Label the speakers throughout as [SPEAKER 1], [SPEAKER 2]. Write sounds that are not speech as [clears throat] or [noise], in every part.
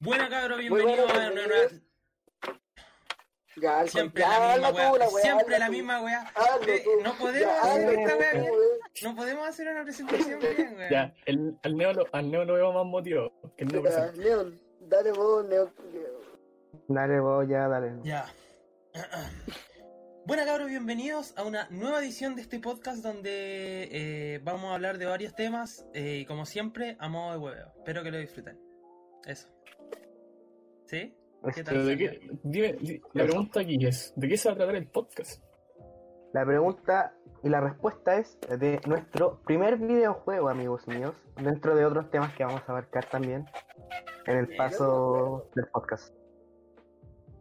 [SPEAKER 1] Buena cabrón,
[SPEAKER 2] Muy
[SPEAKER 1] bienvenido
[SPEAKER 2] bueno,
[SPEAKER 1] a una
[SPEAKER 2] bienvenido.
[SPEAKER 1] nueva-
[SPEAKER 2] Ya,
[SPEAKER 1] Siempre
[SPEAKER 2] ya,
[SPEAKER 1] la misma weá.
[SPEAKER 2] tú, la weá,
[SPEAKER 1] Siempre la
[SPEAKER 2] tú.
[SPEAKER 1] misma weá. Eh. No podemos
[SPEAKER 2] Ya,
[SPEAKER 1] hacer esta weá bien.
[SPEAKER 2] weón.
[SPEAKER 1] No podemos hacer una presentación [laughs] bien, weón.
[SPEAKER 3] Ya, el, al, neo lo, al Neo lo veo más motivado que el Neo
[SPEAKER 2] Ya. Leon, dale vos, Leon.
[SPEAKER 4] Dale vos, ya, dale.
[SPEAKER 1] Ya. [clears throat] Buena cabros, bienvenidos a una nueva edición de este podcast donde eh, vamos a hablar de varios temas eh, y como siempre a modo de hueveo. Espero que lo disfruten. Eso. ¿Sí? ¿Qué tal?
[SPEAKER 3] Pero de qué, dime, la pregunta aquí es, ¿de qué se va a tratar el podcast?
[SPEAKER 4] La pregunta y la respuesta es de nuestro primer videojuego, amigos míos, dentro de otros temas que vamos a abarcar también en el paso del podcast.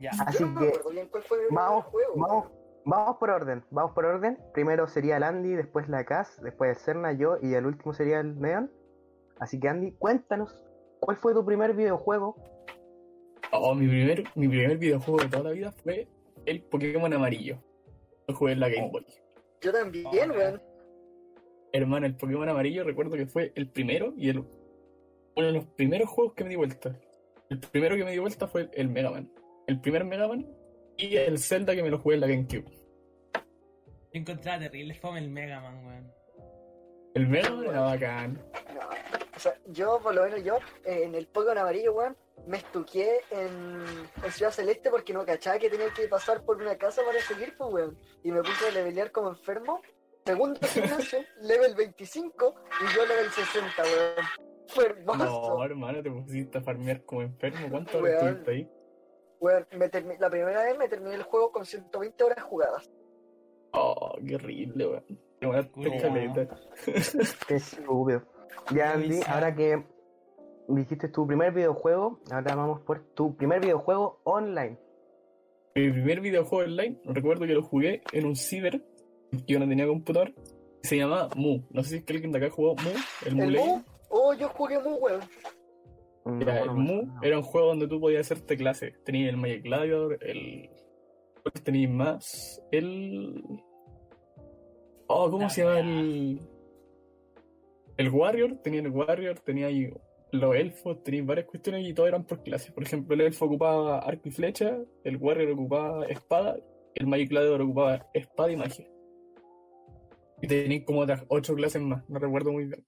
[SPEAKER 1] Ya.
[SPEAKER 4] Así
[SPEAKER 2] no
[SPEAKER 4] que
[SPEAKER 2] acuerdo bien cuál fue el
[SPEAKER 4] vamos,
[SPEAKER 2] juego.
[SPEAKER 4] vamos, vamos por orden, vamos por orden. Primero sería el Andy, después la Cas, después el Serna, yo y el último sería el Neon. Así que Andy, cuéntanos, ¿cuál fue tu primer videojuego?
[SPEAKER 3] Oh, mi primer, mi primer videojuego de toda la vida fue el Pokémon amarillo. Lo jugué en la Game Boy.
[SPEAKER 2] Yo también,
[SPEAKER 1] Oh,
[SPEAKER 2] weón.
[SPEAKER 3] Hermano, el Pokémon amarillo recuerdo que fue el primero y el, uno de los primeros juegos que me di vuelta. El primero que me di vuelta fue el Mega Man. El primer Mega Man y el Zelda que me lo jugué en la GameCube.
[SPEAKER 1] Yo encontraba terrible fome el Mega Man, weón.
[SPEAKER 3] El Man era bacán.
[SPEAKER 2] No. O sea, yo, por lo menos yo, eh, en el Pokémon amarillo, weón, me estuqué en, en Ciudad Celeste porque no cachaba que tenía que pasar por una casa para seguir, pues, weón. Y me puse a levelear como enfermo. Segundo gimnasio, [laughs] level 25 y yo level 60, weón. Fue hermoso.
[SPEAKER 3] No, hermano, te pusiste a farmear como enfermo. ¿Cuánto
[SPEAKER 2] Weón.
[SPEAKER 3] estuviste ahí?
[SPEAKER 2] Weón, me la primera vez me terminé el juego con 120 horas jugadas.
[SPEAKER 3] Oh, qué horrible, weón. Te mataste
[SPEAKER 1] Culeado.
[SPEAKER 3] caleta.
[SPEAKER 4] Qué [laughs] estúpido. Ya, Andy, ahora que dijiste tu primer videojuego, ahora vamos por tu primer videojuego online.
[SPEAKER 3] Mi primer videojuego online, recuerdo que lo jugué en un ciber, que yo no tenía computador, y se llamaba Mu. No sé si es que alguien de acá jugó Mu, el Mu
[SPEAKER 2] ¿El. Mu? Oh, yo jugué Mu, weón.
[SPEAKER 4] No,
[SPEAKER 3] Era, el
[SPEAKER 4] no me
[SPEAKER 3] Mu
[SPEAKER 4] suena.
[SPEAKER 3] era un juego donde tú podías hacerte clases. Tenías el Magic Gladiator, el. ¿Cuál tenías más? El. Oh, ¿cómo
[SPEAKER 1] La
[SPEAKER 3] se llama el. El Warrior? Tenía el Warrior, tenía ahí los elfos, tenía varias cuestiones y todos eran por clases. Por ejemplo, el elfo ocupaba arco y flecha, el Warrior ocupaba espada, el Magic Gladiator ocupaba espada y magia. Y tenías como otras ocho clases más, no recuerdo muy bien.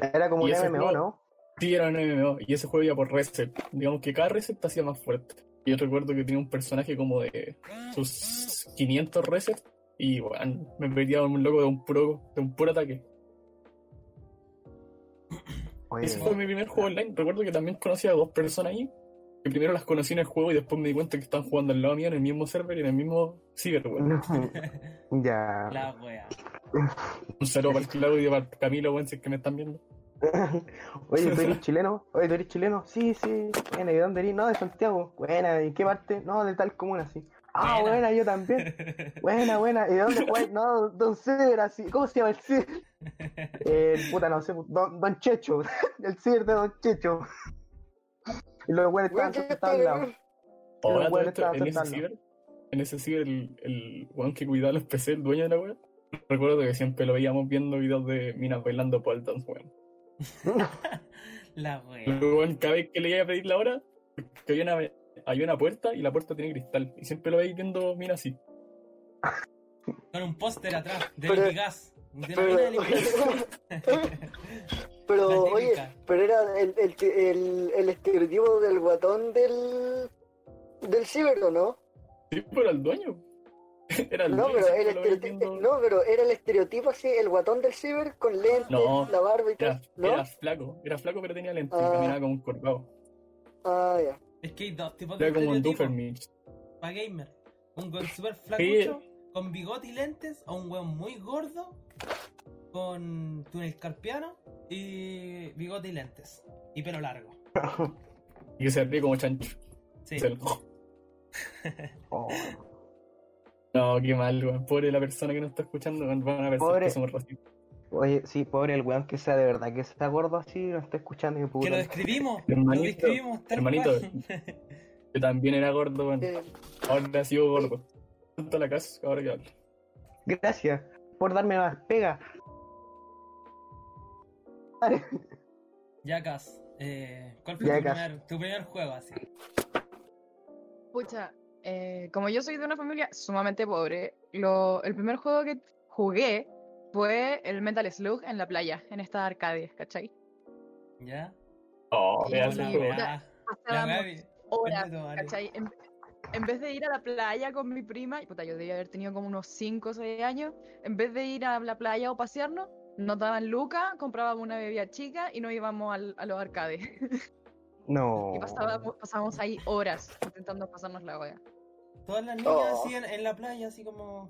[SPEAKER 4] Era como
[SPEAKER 3] Y
[SPEAKER 4] un MMO,
[SPEAKER 3] juego-
[SPEAKER 4] ¿no?
[SPEAKER 3] Sí, era un MMO y ese juego iba por reset. Digamos que cada reset te hacía más fuerte. Y yo recuerdo que tenía un personaje como de sus 500 resets y bueno, me perdía un loco de un puro, de un puro ataque. [clears throat]
[SPEAKER 4] Oye,
[SPEAKER 3] Ese fue mi primer juego online. Recuerdo que también conocí a dos personas ahí. Que primero las conocí en el juego y después me di cuenta que estaban jugando al lado mío en el mismo server y en el mismo ciber, weón. [laughs]
[SPEAKER 4] ya.
[SPEAKER 1] La wea. [laughs]
[SPEAKER 3] Un saludo para el Claudio y para el Camilo, weón, si es que me están viendo. [laughs]
[SPEAKER 4] Oye, ¿tú eres chileno? Oye, ¿tú eres chileno? Sí, sí. Bueno, ¿y de dónde eres? No, de Santiago. Buena, ¿y qué parte? No, de tal comuna, sí. Ah,
[SPEAKER 1] Buena.
[SPEAKER 4] buena, yo también. Buena, buena. ¿Y de dónde fue? No, Don Ciber, así. ¿Cómo se llama el Ciber? [laughs] Eh, puta, no sé. Don, don Checho. [laughs] El Ciber de Don Checho. Y los buenos
[SPEAKER 2] Weón,
[SPEAKER 4] estaban
[SPEAKER 2] ¿qué
[SPEAKER 4] sentados al lado.
[SPEAKER 2] weón?
[SPEAKER 3] O
[SPEAKER 4] Pero
[SPEAKER 3] ahora,
[SPEAKER 4] bueno,
[SPEAKER 3] todo esto,
[SPEAKER 4] estaba
[SPEAKER 3] en ese ciber, en ese ciber, el, el weón que cuidaba los PC, el dueño de la web, recuerdo que siempre lo veíamos viendo videos de minas bailando pole dance, weón. [laughs]
[SPEAKER 1] La wea.
[SPEAKER 3] Luego, weón, cada vez que le iba a pedir la hora, que había una, había una puerta y la puerta tenía cristal. Y siempre lo veis viendo minas así.
[SPEAKER 1] Con un póster atrás de
[SPEAKER 2] Pero-
[SPEAKER 1] Lipigas. De la
[SPEAKER 2] pero-
[SPEAKER 1] mina de [laughs]
[SPEAKER 2] oye, pero era el, el, el, el estereotipo del guatón del. del ciber, ¿o no?
[SPEAKER 3] Sí, pero el dueño. [laughs] Era el
[SPEAKER 2] No
[SPEAKER 3] dueño,
[SPEAKER 2] pero, el estereotipo,
[SPEAKER 3] viendo-
[SPEAKER 2] no, pero era el estereotipo así, el guatón del ciber con lentes,
[SPEAKER 3] No,
[SPEAKER 2] la barba y todo.
[SPEAKER 3] Era,
[SPEAKER 2] ¿No?
[SPEAKER 3] era flaco, era flaco pero tenía lentes
[SPEAKER 2] Ah.
[SPEAKER 3] y caminaba como un corvado.
[SPEAKER 2] Ah, ya.
[SPEAKER 1] Es que hay dos tipos de
[SPEAKER 3] como un Duffermich.
[SPEAKER 1] para gamer. Un weón super flacucho,
[SPEAKER 3] Sí.
[SPEAKER 1] con bigote y lentes, o un weón muy gordo, con túnel carpiano y bigote y lentes. Y pelo largo. [laughs]
[SPEAKER 3] Y que se ríe como chancho.
[SPEAKER 1] Sí.
[SPEAKER 3] Se lo- [laughs]
[SPEAKER 4] Oh.
[SPEAKER 3] No, qué mal, weón. Pobre la persona que nos está escuchando, van a pensar
[SPEAKER 4] Pobre.
[SPEAKER 3] que somos racistas.
[SPEAKER 4] Oye, sí, pobre el weón que sea de verdad, que está gordo así, lo está escuchando y
[SPEAKER 1] Que
[SPEAKER 4] puta. [laughs]
[SPEAKER 1] lo describimos. Lo
[SPEAKER 3] Hermanito,
[SPEAKER 1] describimos tal
[SPEAKER 3] hermanito.
[SPEAKER 1] cual. [laughs]
[SPEAKER 3] Yo también era gordo, weón.
[SPEAKER 2] Eh,
[SPEAKER 3] Ahora sigo gordo. Tanto la casa, ahora que hablo.
[SPEAKER 4] Gracias por darme más pega.
[SPEAKER 1] ya, Cas. Eh, ¿Cuál fue
[SPEAKER 4] Ya
[SPEAKER 1] tu primer, tu primer juego así?
[SPEAKER 5] Pucha, eh, como yo soy de una familia sumamente pobre, lo, el primer juego que jugué fue el Metal Slug en la playa, en estas arcades, ¿cachai?
[SPEAKER 1] ¿Ya?
[SPEAKER 3] Oh,
[SPEAKER 5] Pasábamos
[SPEAKER 1] Gaby.
[SPEAKER 5] horas. ¿cachai? En, en vez de ir a la playa con mi prima, y puta, yo debía haber tenido como unos 5 o 6 años, en vez de ir a la playa o pasearnos, nos daban lucas, comprábamos una bebida chica y nos íbamos al- a los arcades. [laughs]
[SPEAKER 4] No.
[SPEAKER 5] Y pasábamos, pasábamos ahí horas intentando pasarnos la wea.
[SPEAKER 1] Todas las niñas
[SPEAKER 2] Oh.
[SPEAKER 1] así en, en la playa, así como,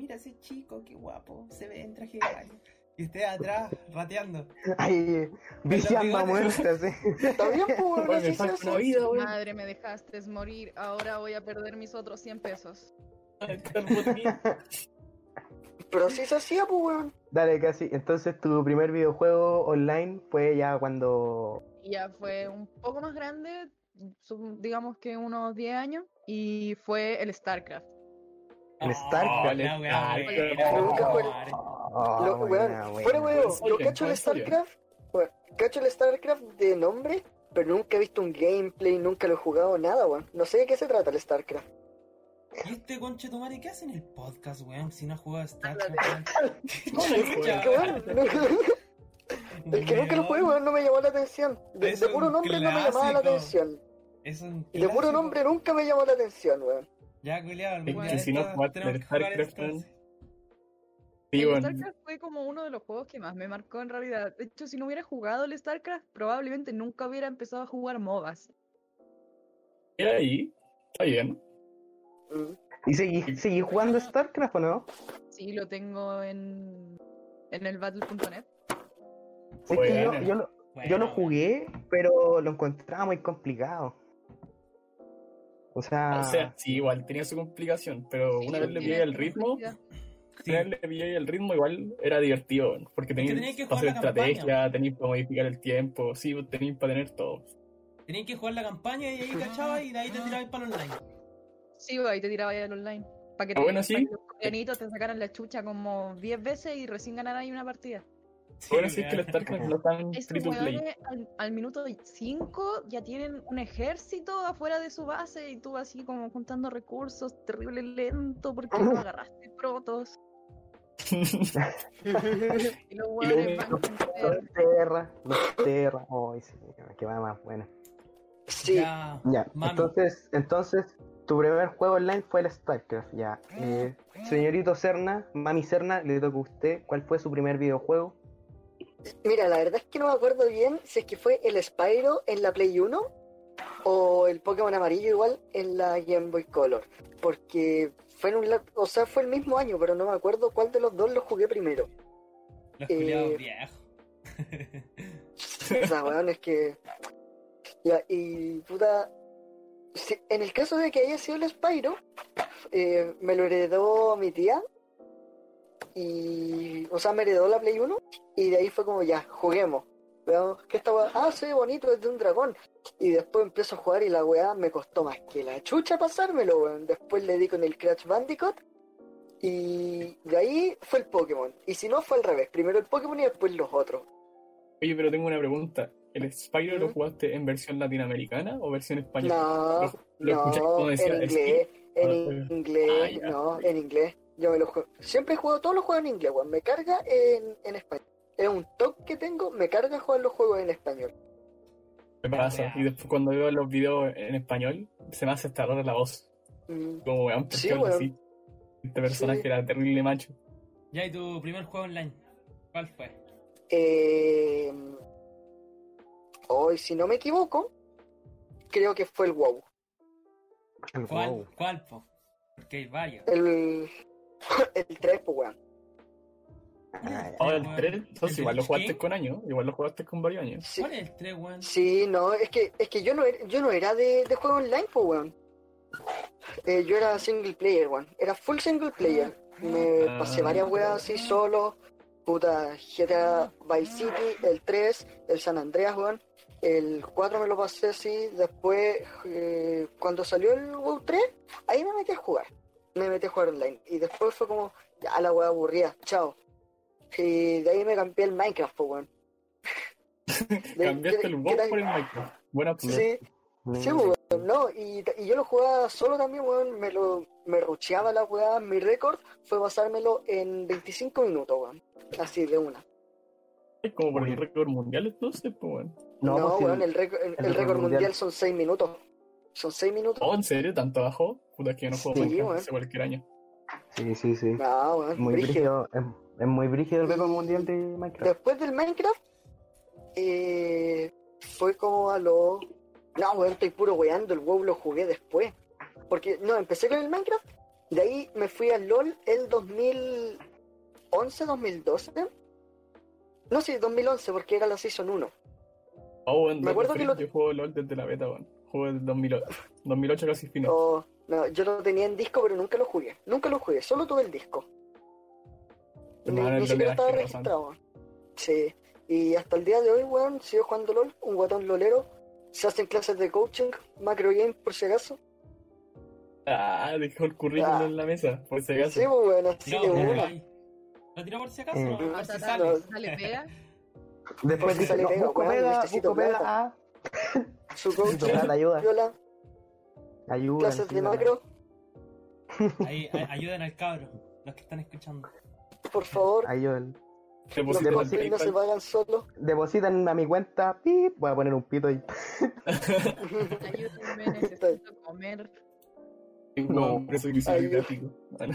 [SPEAKER 1] mira ese chico, qué guapo, se ve en traje de baño. Y usted atrás, rateando.
[SPEAKER 4] Ay, viciando a
[SPEAKER 1] bigotes.
[SPEAKER 4] muerte, así. [laughs]
[SPEAKER 2] Está bien, pues,
[SPEAKER 3] vida, weón.
[SPEAKER 5] Madre, me dejaste morir, ahora voy a perder mis otros 100 pesos. [laughs]
[SPEAKER 2] Pero así se hacía, pues, weón.
[SPEAKER 4] Dale, casi. Entonces, tu primer videojuego online fue ya cuando.
[SPEAKER 5] Ya fue un poco más grande, digamos que unos 10 años, y fue el StarCraft.
[SPEAKER 4] El StarCraft.
[SPEAKER 1] buena.
[SPEAKER 2] fuera, weón. Yo cacho el. StarCraft. weón, Cacho el StarCraft de nombre, pero nunca he visto un gameplay, nunca lo he jugado, nada, weón. No sé de qué se trata el StarCraft.
[SPEAKER 1] ¿Y este conche tu madre qué hace en el podcast, weón? Si no ha jugado a StarCraft, [laughs] Chucha,
[SPEAKER 2] que, nunca lo jugué, weón, no me llamó la atención. De, puro nombre no me llamaba la atención.
[SPEAKER 1] Es un
[SPEAKER 2] De puro nombre nunca me llamó la atención, weón.
[SPEAKER 1] Ya,
[SPEAKER 3] que si no jugaste
[SPEAKER 1] tenemos
[SPEAKER 3] el StarCraft. Sí,
[SPEAKER 5] el. StarCraft fue como uno de los juegos que más me marcó en realidad. De hecho, si no hubiera jugado el StarCraft, probablemente nunca hubiera empezado a jugar MOBAs.
[SPEAKER 3] Y ahí, está bien.
[SPEAKER 4] ¿Y seguí, seguí jugando StarCraft o no?
[SPEAKER 5] Sí, lo tengo en, en el battle.net.
[SPEAKER 4] Es que yo,
[SPEAKER 3] Bueno.
[SPEAKER 4] yo, lo, yo lo jugué, pero lo encontraba muy complicado. O sea,
[SPEAKER 3] O sea, sí, igual tenía su complicación, pero una vez le pillé el ritmo.
[SPEAKER 1] Sí.
[SPEAKER 3] una vez le pillé el ritmo, igual era divertido, porque
[SPEAKER 1] tenías que
[SPEAKER 3] para hacer estrategia, tenías para modificar el tiempo, sí, tenías para tener todo.
[SPEAKER 1] Tenías que jugar la campaña y ahí cachabas y de ahí te tirabas para el online.
[SPEAKER 5] Sí, va, y te tiraba ya el online. Para que,
[SPEAKER 3] Ah,
[SPEAKER 5] te-
[SPEAKER 3] bueno,
[SPEAKER 5] pa'
[SPEAKER 3] sí.
[SPEAKER 5] que los coreanitos te sacaran la chucha como 10 veces y recién ganaran ahí una partida.
[SPEAKER 3] Sí es que el
[SPEAKER 1] weón.
[SPEAKER 3] StarCraft no
[SPEAKER 5] Estos
[SPEAKER 3] free to play.
[SPEAKER 5] al, al minuto 5 ya tienen un ejército afuera de su base y tú así como juntando recursos terrible lento porque no agarraste protos. [laughs] Y los weones van con
[SPEAKER 4] los Terra, los Terra. Sí, que va más buena.
[SPEAKER 2] Sí,
[SPEAKER 1] Ya.
[SPEAKER 4] Ya, entonces, entonces, tu primer juego online fue el StarCraft, ya. Eh, señorito Serna, mami Serna, le toca a usted, ¿cuál fue su primer videojuego?
[SPEAKER 2] Mira, la verdad es que no me acuerdo bien si es que fue el Spyro en la Play 1 o el Pokémon amarillo igual en la Game Boy Color. Porque fue en un la- o sea, fue el mismo año, pero no me acuerdo cuál de los dos lo jugué primero.
[SPEAKER 1] Los
[SPEAKER 2] Eh,
[SPEAKER 1] viejos. [laughs]
[SPEAKER 2] O sea, weón, es que. Ya, y puta. si- en el caso de que haya sido el Spyro, eh, me lo heredó mi tía. Y. O sea, me heredó la Play 1. Y de ahí fue como, ya, juguemos. Veamos que esta weá. Ah, sí, bonito, es de un dragón. Y después empiezo a jugar y la weá me costó más que la chucha pasármelo, weón. Después le di con el Crash Bandicoot. Y de ahí fue el Pokémon. Y si no, fue al revés. Primero el Pokémon y después los otros.
[SPEAKER 3] Oye, pero tengo una pregunta. ¿El Spyro lo jugaste en versión latinoamericana o versión española?
[SPEAKER 2] No,
[SPEAKER 3] Lo, lo escuché
[SPEAKER 2] no, en inglés, en inglés, no, en inglés. Yo me lo juego. Siempre he jugado todos los juegos en inglés, weón. Me carga en, en español. Es un toque que tengo, me carga jugar los juegos en español.
[SPEAKER 3] Me pasa. Y después cuando veo los videos en español, se me hace hasta rara la voz.
[SPEAKER 2] Mm,
[SPEAKER 3] Como, weón, ¿por
[SPEAKER 2] Sí, weón.
[SPEAKER 3] así? Este personaje
[SPEAKER 2] Sí.
[SPEAKER 3] era terrible macho.
[SPEAKER 1] Ya, ¿y tu primer juego online? ¿Cuál fue?
[SPEAKER 2] Eh, hoy, si no me equivoco, creo que fue el WoW.
[SPEAKER 4] El
[SPEAKER 1] ¿Cuál?
[SPEAKER 4] WoW.
[SPEAKER 1] ¿Cuál, po? Porque hay varios.
[SPEAKER 2] El, [laughs] el 3, pues, weón.
[SPEAKER 4] Ah,
[SPEAKER 3] Oh, el
[SPEAKER 1] weón.
[SPEAKER 3] 3, entonces
[SPEAKER 1] ¿El
[SPEAKER 3] igual lo jugaste
[SPEAKER 1] King?
[SPEAKER 3] con años, igual lo jugaste con varios años.
[SPEAKER 2] Sí,
[SPEAKER 1] ¿Cuál es el 3, weón?
[SPEAKER 2] Sí, no, es que, es que yo no era, yo no era de, de juego online, pues, weón. Eh, yo era single player, weón. Era full single player. Me
[SPEAKER 3] Ah.
[SPEAKER 2] pasé varias weas así solo. Puta, GTA Vice City, el 3, el San Andreas, weón. El 4 me lo pasé así. Después, eh, cuando salió el WoW 3, ahí me metí a jugar. Me metí a jugar online. Y después fue como, ya la wea aburrida, chao. Y de ahí me cambié el Minecraft, pues, weón. [laughs]
[SPEAKER 3] Cambiaste el WoW por el Minecraft. Buena
[SPEAKER 2] Sí,
[SPEAKER 3] opción.
[SPEAKER 2] sí, sí, weón, no, y, y yo lo jugaba solo también, weón, me lo, me rucheaba la weá, mi récord fue pasármelo en 25 minutos, weón, así de una.
[SPEAKER 3] Es como por el récord mundial entonces, pues bueno.
[SPEAKER 2] No,
[SPEAKER 4] No, pues,
[SPEAKER 2] weón, el, récord- el,
[SPEAKER 4] el
[SPEAKER 2] el récord
[SPEAKER 4] récord
[SPEAKER 2] mundial
[SPEAKER 4] mundial
[SPEAKER 2] son 6 minutos, son 6 minutos.
[SPEAKER 3] Oh, ¿en serio? ¿Tanto bajó? Puta, es que yo no juego
[SPEAKER 2] Sí,
[SPEAKER 3] Minecraft
[SPEAKER 2] weón.
[SPEAKER 3] hace cualquier año.
[SPEAKER 4] Sí, sí, sí.
[SPEAKER 2] No, weón,
[SPEAKER 4] Muy
[SPEAKER 2] brígido.
[SPEAKER 4] brígido. Es, es muy brígido el récord mundial de Minecraft.
[SPEAKER 2] Después del Minecraft, eh, fue como a lo... No, weón, estoy puro weando, el WoW lo jugué después. Porque, no, empecé con el Minecraft, de ahí me fui al LOL el 2011, 2012. No, sí, 2011, porque era la Season 1.
[SPEAKER 3] Oh, bueno,
[SPEAKER 2] Me acuerdo que lo-
[SPEAKER 3] Yo juego LOL desde la beta, weón. Juego desde 2008, 2008 casi final.
[SPEAKER 2] O- no, yo lo tenía en disco, pero nunca lo jugué. Nunca lo jugué, solo tuve el disco. Ni,
[SPEAKER 3] el
[SPEAKER 2] siquiera estaba registrado. Sí. Y hasta el día de hoy, weón, sigo jugando LOL, un guatón lolero. Se hacen clases de coaching, macro game, por si acaso.
[SPEAKER 3] Ah, dejó el currículum
[SPEAKER 2] Ah.
[SPEAKER 3] en la mesa, por si acaso.
[SPEAKER 2] Sí, pues, weón, así
[SPEAKER 1] No,
[SPEAKER 2] de.
[SPEAKER 1] ¿Lo tiró por si acaso? A ver
[SPEAKER 5] Ah,
[SPEAKER 1] si sale.
[SPEAKER 5] Sale pega.
[SPEAKER 4] Después dice,
[SPEAKER 2] sale
[SPEAKER 4] no,
[SPEAKER 2] pega,
[SPEAKER 4] busco
[SPEAKER 2] weón,
[SPEAKER 4] pega,
[SPEAKER 2] necesito
[SPEAKER 4] busco pega,
[SPEAKER 2] plata.
[SPEAKER 4] ah,
[SPEAKER 2] Su
[SPEAKER 4] plata, ayuda,
[SPEAKER 2] viola,
[SPEAKER 4] ayuda.
[SPEAKER 2] clases de macro,
[SPEAKER 1] Ahí, ay- ayuden al cabro, los que están escuchando.
[SPEAKER 2] por favor.
[SPEAKER 4] Ayuda.
[SPEAKER 2] Los
[SPEAKER 3] Deposita en el
[SPEAKER 2] coaching no se pagan solos.
[SPEAKER 4] Depositan a mi cuenta, pip, voy a poner un pito ahí.
[SPEAKER 5] Ayúdenme, necesito comer.
[SPEAKER 4] No.
[SPEAKER 3] hambre, soy liceo
[SPEAKER 2] Ay,
[SPEAKER 3] didáctico. Bueno,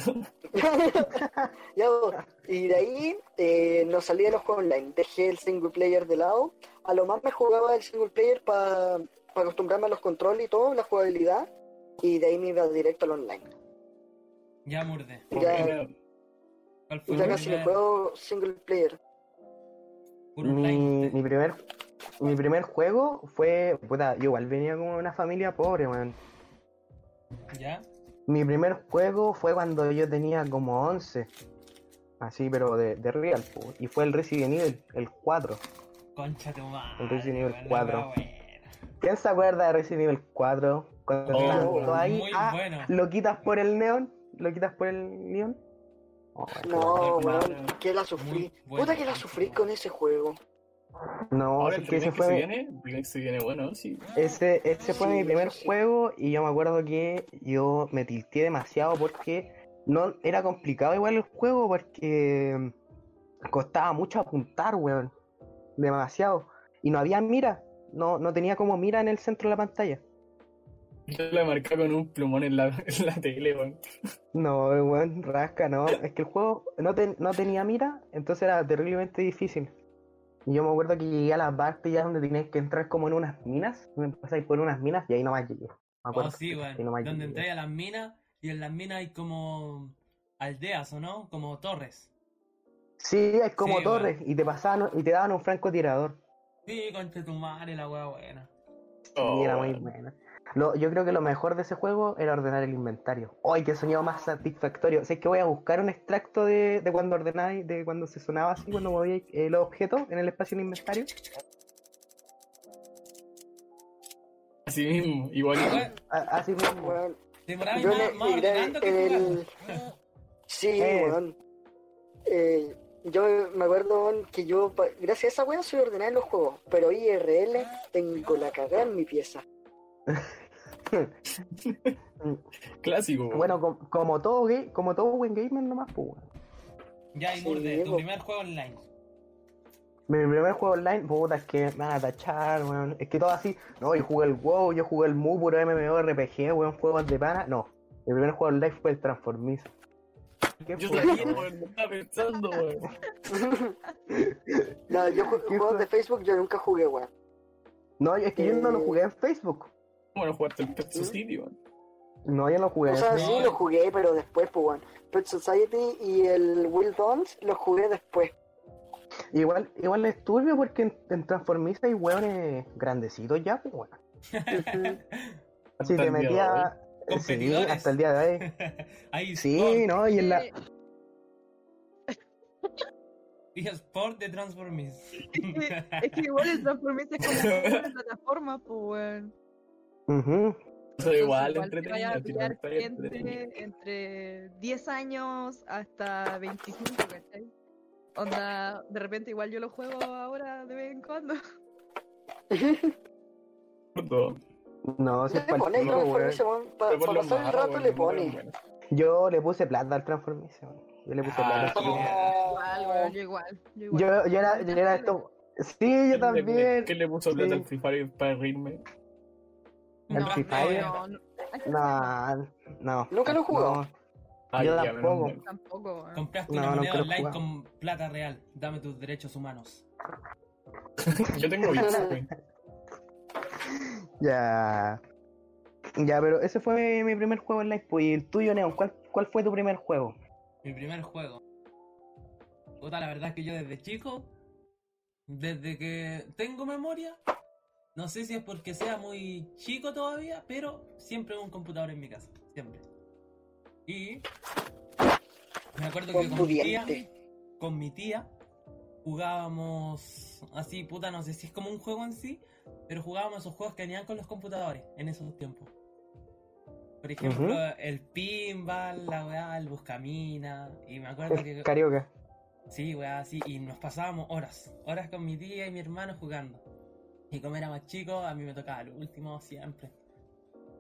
[SPEAKER 3] [laughs]
[SPEAKER 2] Ya, y de ahí eh, no salí de los juegos online, dejé el single player de lado. A lo más me jugaba el single player para acostumbrarme a los controles y todo, la jugabilidad. Y de ahí me iba directo al online.
[SPEAKER 1] Ya murde.
[SPEAKER 2] Ya,
[SPEAKER 3] bueno,
[SPEAKER 1] ¿Cuál fue
[SPEAKER 2] ya casi no
[SPEAKER 1] primer
[SPEAKER 2] juego single player.
[SPEAKER 4] Mi, mi primer mi primer juego fue, puta, yo igual venía como de una familia pobre, man.
[SPEAKER 1] ¿Ya?
[SPEAKER 4] Mi primer juego fue cuando yo tenía como 11. Así, pero de, de real, y fue el Resident Evil, el 4.
[SPEAKER 1] Concha tu madre.
[SPEAKER 4] El Resident Evil
[SPEAKER 1] weón, la
[SPEAKER 4] 4.
[SPEAKER 1] wea buena.
[SPEAKER 4] ¿Quién se acuerda de Resident Evil 4? Cuando
[SPEAKER 3] Oh,
[SPEAKER 4] ahí,
[SPEAKER 1] Muy
[SPEAKER 4] ah,
[SPEAKER 1] bueno.
[SPEAKER 4] lo quitas por el neón, lo quitas por el neón. Oh,
[SPEAKER 2] No, weón, que la sufrí. Puta que la sufrí con ese juego.
[SPEAKER 4] No,
[SPEAKER 3] ahora
[SPEAKER 4] es
[SPEAKER 3] el
[SPEAKER 4] que ese
[SPEAKER 3] se
[SPEAKER 4] fue,
[SPEAKER 3] viene, el remake se viene bueno, sí.
[SPEAKER 4] ese, ese fue
[SPEAKER 2] Sí,
[SPEAKER 4] mi primer
[SPEAKER 2] sí.
[SPEAKER 4] juego y yo me acuerdo que yo me tilté demasiado porque no era complicado igual el juego porque costaba mucho apuntar, weón. Demasiado. Y no había mira, no, no tenía como mira en el centro de la pantalla.
[SPEAKER 3] Yo la marqué con un plumón en la, [laughs] en la tele, weón.
[SPEAKER 4] No, weón, rasca, no. Es que el juego no, ten- no tenía mira, entonces era terriblemente difícil. Y yo me acuerdo que llegué a la parte ya donde tenías que entrar como en unas minas. Me ir por unas minas y ahí nomás llegué. Me
[SPEAKER 1] Oh,
[SPEAKER 4] acuerdo.
[SPEAKER 1] sí,
[SPEAKER 4] nomás
[SPEAKER 1] Donde entré a las minas y en las minas hay como aldeas, ¿o no? Como torres.
[SPEAKER 4] Sí, es como
[SPEAKER 1] Sí,
[SPEAKER 4] torres y te pasaban y te daban un francotirador.
[SPEAKER 1] Sí, concha tu madre, la wea buena.
[SPEAKER 4] Y era
[SPEAKER 3] Oh,
[SPEAKER 4] muy buena. Lo- yo creo que lo mejor de ese juego era ordenar el inventario. ¡Ay, qué sonido más satisfactorio! O sea, es que voy a buscar un extracto de, de cuando ordenáis, de cuando se sonaba así, cuando movíais eh, los objetos en el espacio del inventario.
[SPEAKER 3] Así mismo, igual.
[SPEAKER 4] Así mismo.
[SPEAKER 2] Weón,
[SPEAKER 1] Demoraba
[SPEAKER 2] Yo
[SPEAKER 1] más, más ordenando que
[SPEAKER 2] el-. Sí,
[SPEAKER 4] Eh.
[SPEAKER 2] weón. Eh, yo me acuerdo weón, que yo, gracias a esa weón, soy ordenado en los juegos. Pero IRL tengo la cagada en mi pieza. [laughs]
[SPEAKER 3] Clásico.
[SPEAKER 4] Bueno, com- como todo ga- como todo buen gamer nomás, pues.
[SPEAKER 1] Ya, y
[SPEAKER 2] Sí,
[SPEAKER 1] murde, tu primer juego online.
[SPEAKER 4] Mi primer juego online, puta, es que me van a tachar, weón. Es que todo así, no, yo jugué el WoW, yo jugué el Mu, puro MMORPG, weón, juegos de pana. No, mi primer juego online fue el Transformice. ¿Qué
[SPEAKER 3] Yo sabía,
[SPEAKER 4] weón?
[SPEAKER 3] lo estaba pensando, weón. [laughs]
[SPEAKER 2] No, yo ju-
[SPEAKER 4] ¿Qué
[SPEAKER 2] juegos de Facebook yo nunca jugué, weón.
[SPEAKER 4] No, es que yo no lo
[SPEAKER 2] Eh.
[SPEAKER 4] jugué en Facebook.
[SPEAKER 3] Bueno, jugaste el Pet Society, weón.
[SPEAKER 4] No, yo no jugué
[SPEAKER 2] O sea, sí
[SPEAKER 1] No.
[SPEAKER 2] lo jugué, pero después, pues, weón. Pet Society y el Wild Dawns los jugué después.
[SPEAKER 4] Igual, igual es turbio porque en, en Transformice hay weones grandecitos ya, pues, weón. [laughs] Así
[SPEAKER 3] Hasta
[SPEAKER 4] te
[SPEAKER 3] el día de
[SPEAKER 4] metía. Sí, hasta el día de hoy. [laughs]
[SPEAKER 1] Ahí
[SPEAKER 4] Sí, no, y en la. [laughs]
[SPEAKER 1] Y Sport de Transformers.
[SPEAKER 5] Es que igual el Transformers es como una plataforma, pues, weón.
[SPEAKER 3] Igual,
[SPEAKER 5] Entonces,
[SPEAKER 3] entretenido,
[SPEAKER 5] a pillar
[SPEAKER 3] entretenida.
[SPEAKER 5] gente entre 10 años hasta 25, ¿cachai? Onda, de repente igual yo lo juego ahora de vez en cuando.
[SPEAKER 4] No, si es para
[SPEAKER 2] pone
[SPEAKER 4] el weón.
[SPEAKER 2] Para
[SPEAKER 3] lo
[SPEAKER 2] pasar el
[SPEAKER 3] malo,
[SPEAKER 2] rato
[SPEAKER 3] weón,
[SPEAKER 2] le
[SPEAKER 3] no,
[SPEAKER 2] pone.
[SPEAKER 3] bueno.
[SPEAKER 4] Yo le puse plata al Transformice, weón. Yo le puse
[SPEAKER 3] Ah,
[SPEAKER 4] plata.
[SPEAKER 3] sí.
[SPEAKER 5] Igual, yo igual. Yo, igual.
[SPEAKER 4] Yo, yo era, yo era esto. Sí, yo también.
[SPEAKER 3] ¿Qué le puso plata
[SPEAKER 4] Sí.
[SPEAKER 3] al Free Fire para reírme?
[SPEAKER 4] ¿El
[SPEAKER 5] No,
[SPEAKER 4] Free Fire?
[SPEAKER 5] no, no,
[SPEAKER 4] No, no.
[SPEAKER 2] Nunca lo.
[SPEAKER 3] Ay,
[SPEAKER 4] Yo tampoco.
[SPEAKER 5] Tampoco.
[SPEAKER 1] Compraste
[SPEAKER 4] No,
[SPEAKER 1] una
[SPEAKER 4] no
[SPEAKER 1] moneda online
[SPEAKER 4] jugar.
[SPEAKER 1] con plata real. Dame tus derechos humanos. [laughs]
[SPEAKER 3] Yo tengo Bitcoin.
[SPEAKER 4] Ya. Ya, pero ese fue mi, mi primer juego en Live. Pues, y el tuyo, Neon, ¿cuál, ¿cuál fue tu primer juego?
[SPEAKER 1] Mi primer juego. Puta, la verdad es que yo desde chico, desde que tengo memoria, no sé si es porque sea muy chico todavía, pero siempre un computador en mi casa. Siempre. Y me acuerdo que con mi tía, con mi tía jugábamos así, puta, no sé si es como un juego en sí, pero jugábamos esos juegos que venían con los computadores en esos tiempos. Por ejemplo, el pinball, la weá, el buscamina, y me acuerdo que...
[SPEAKER 4] Carioca.
[SPEAKER 1] Sí, weá, sí, y nos pasábamos horas, horas con mi tía y mi hermano jugando. Y como era más chico, a mí me tocaba el último siempre.